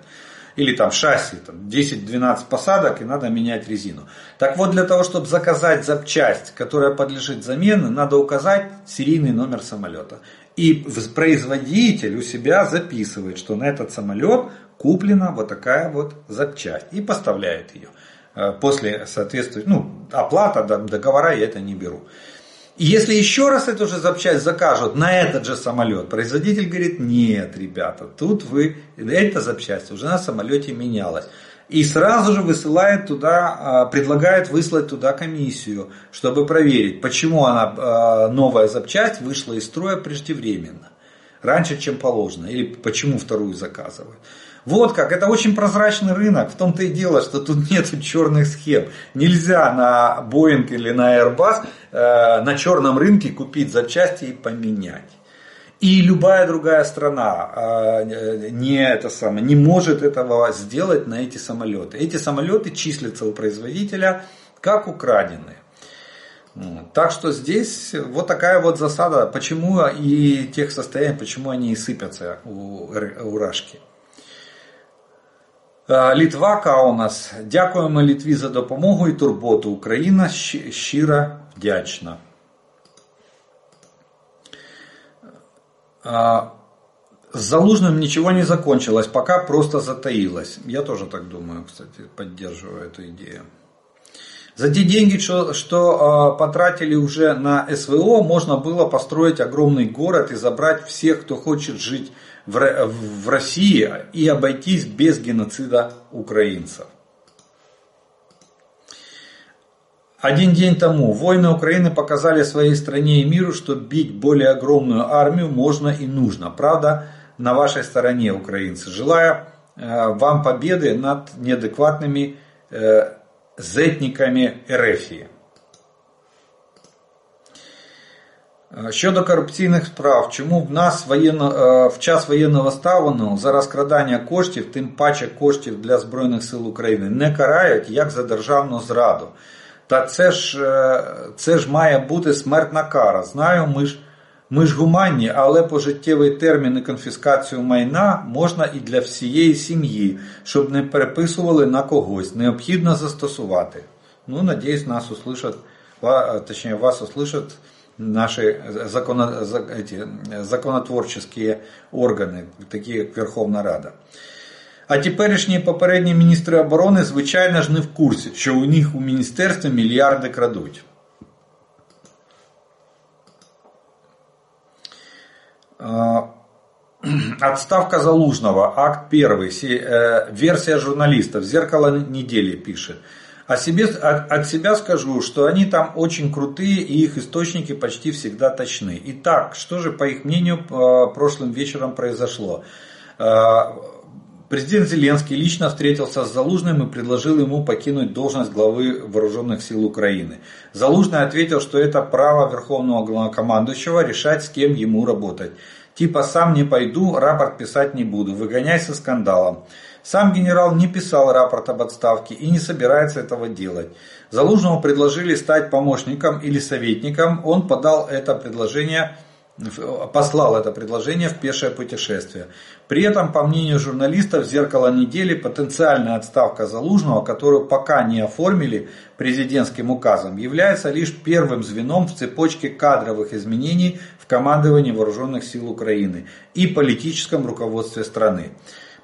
A: или там шасси, там 10-12 посадок и надо менять резину. Так вот, для того, чтобы заказать запчасть, которая подлежит замене, надо указать серийный номер самолета. И производитель у себя записывает, что на этот самолет куплена вот такая вот запчасть и поставляет ее. Э, после соответствующей, ну, оплата, договора я это не беру. И если еще раз эту же запчасть закажут на этот же самолет, производитель говорит, нет, ребята, тут вы, эта запчасть уже на самолете менялась. И сразу же высылает туда, а, предлагает выслать туда комиссию, чтобы проверить, почему она, а, новая запчасть вышла из строя преждевременно, раньше, чем положено, или почему вторую заказывают. Вот как, это очень прозрачный рынок, в том-то и дело, что тут (laughs) нет черных схем. Нельзя на Boeing или на Airbus э, на черном рынке купить запчасти и поменять. И любая другая страна э, не, это самое, не может этого сделать на эти самолеты. Эти самолеты числятся у производителя как украденные. Так что здесь вот такая вот засада, почему и тех состояний, почему они и сыпятся у, у Рашки. Е, Літва Каунас. Дякуємо Літві за допомогу і турботу. Україна щиро вдячна. Е, с Залужным ничего не закончилось, пока просто затаилось. Я тоже так думаю, кстати, поддерживаю эту идею. За те деньги, что, что э, потратили уже на СВО, можно было построить огромный город и забрать всех, кто хочет жить в, России и обойтись без геноцида украинцев. Один день тому воины Украины показали своей стране и миру, что бить более огромную армию можно и нужно. Правда, на вашей стороне украинцы. Желаю э, вам победы над неадекватными э, зетниками Эрефии. Щодо корупційних справ, чому в нас воєнно, е, в час воєнного стану за розкрадання коштів, тим паче коштів для Збройних сил України, не карають як за державну зраду. Та це ж е, це ж має бути смертна кара. Знаю, ми ж ми ж гуманні, але пожиттєвий термін і конфіскацію майна можна і для всієї сім'ї, щоб не переписували на когось. Необхідно застосувати. Ну, надіюсь, нас услышат, точнее, вас услышат наши законо, эти, законотворческие органи, такі як Верховна Рада. А теперішні попередні міністри оборони, звичайно ж, не в курсі, що у них у міністерстві мільярди крадуть. Отставка (clears throat) Залужного, акт первый, версия журналистов, зеркало недели пишет. о себе, от себя скажу, что они там очень крутые и их источники почти всегда точны. Итак, что же по их мнению прошлым вечером произошло? Президент Зеленский лично встретился с Залужным и предложил ему покинуть должность главы вооруженных сил Украины. Залужный ответил, что это право верховного главнокомандующего решать, с кем ему работать. Типа сам не пойду, рапорт писать не буду, выгоняй со скандалом. Сам генерал не писал рапорт об отставке и не собирается этого делать. Залужному предложили стать помощником или советником. Он подал это предложение, послал это предложение в пешее путешествие. При этом, по мнению журналистов, зеркало недели потенциальная отставка Залужного, которую пока не оформили президентским указом, является лишь первым звеном в цепочке кадровых изменений в командовании вооруженных сил Украины и политическом руководстве страны.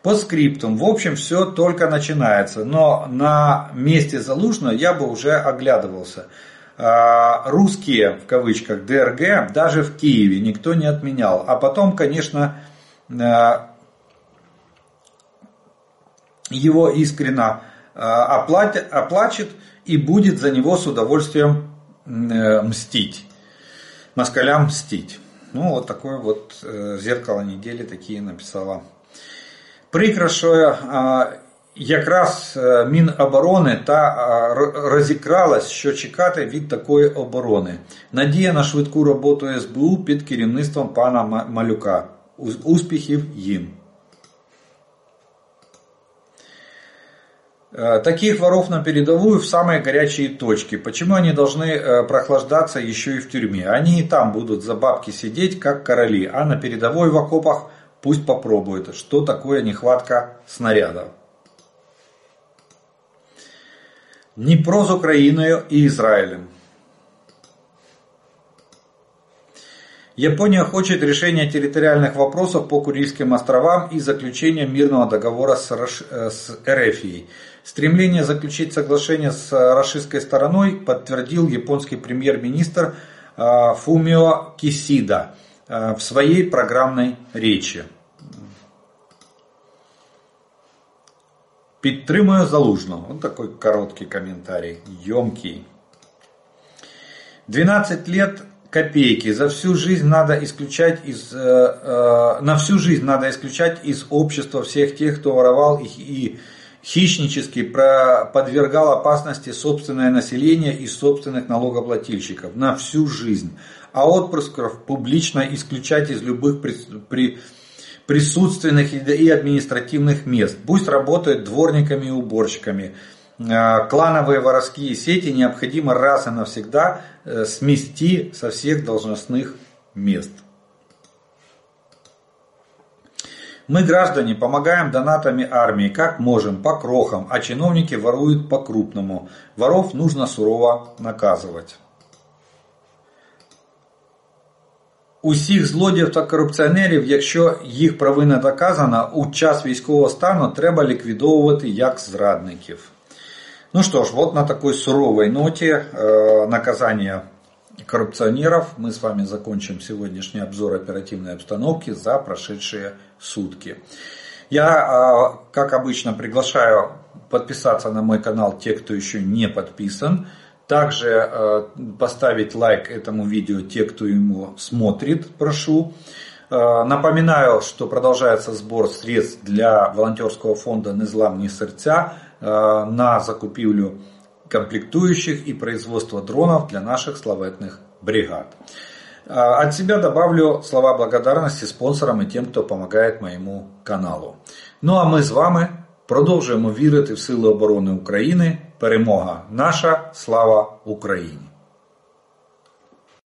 A: По скриптум, в общем, все только начинается, но на месте Залужного я бы уже оглядывался. А, русские, в кавычках, ДРГ, даже в Киеве никто не отменял. А потом, конечно, а, его искренно а, оплатит, оплачет и будет за него с удовольствием э, мстить. Москалям мстить. Ну, вот такое вот э, зеркало недели такие написала Прикро, що якраз Міноборони та розікралась, що чекати від такої оборони. Надія на швидку роботу СБУ під керівництвом пана Малюка. Успіхів їм. Таких воров на передовую в самые горячие точки. Почему они должны прохлаждаться еще и в тюрьме? Они и там будут за бабки сидеть, как короли, а на передовой в окопах Пусть попробует, что такое нехватка снарядов. Дніпро з Україною і Ізраїлем. Япония хочет решения территориальных вопросов по Курильским островам и заключения мирного договора с, Раш... с РФией. Стремление заключить соглашение с российской стороной подтвердил японский премьер-министр Фумио Кисида в своей программной речи. Підтримую залужного. Вот такой короткий комментарий, емкий. 12 лет копейки. За всю жизнь надо исключать из, э, э, на всю жизнь надо исключать из общества всех тех, кто воровал их и хищнически подвергал опасности собственное население и собственных налогоплательщиков. На всю жизнь. А отпрысков публично исключать из любых при, при, присутственных и административных мест. Пусть работают дворниками и уборщиками. Э, клановые воровские сети необходимо раз и навсегда э, смести со всех должностных мест. Мы, граждане, помогаем донатами армии, как можем, по крохам, а чиновники воруют по-крупному. Воров нужно сурово наказывать. усіх злодіїв та корупціонерів, якщо їх провина доказана, у час військового стану треба ліквідовувати як зрадників. Ну что ж, вот на такой суровой ноте э, наказания коррупционеров мы с вами закончим сегодняшний обзор оперативной обстановки за прошедшие сутки. Я, э, как обычно, приглашаю подписаться на мой канал те, кто еще не подписан. Также э, поставить лайк этому видео те, кто ему смотрит, прошу. Э, напоминаю, что продолжается сбор средств для волонтерского фонда «Незламні сердца» э, на закупівлю комплектующих и производство дронов для наших славетных бригад. От себя добавлю слова благодарності спонсорам і тим, хто допомагає моєму каналу. Ну а ми з вами продовжуємо вірити в Сили оборони України. Перемога наша, слава Україні!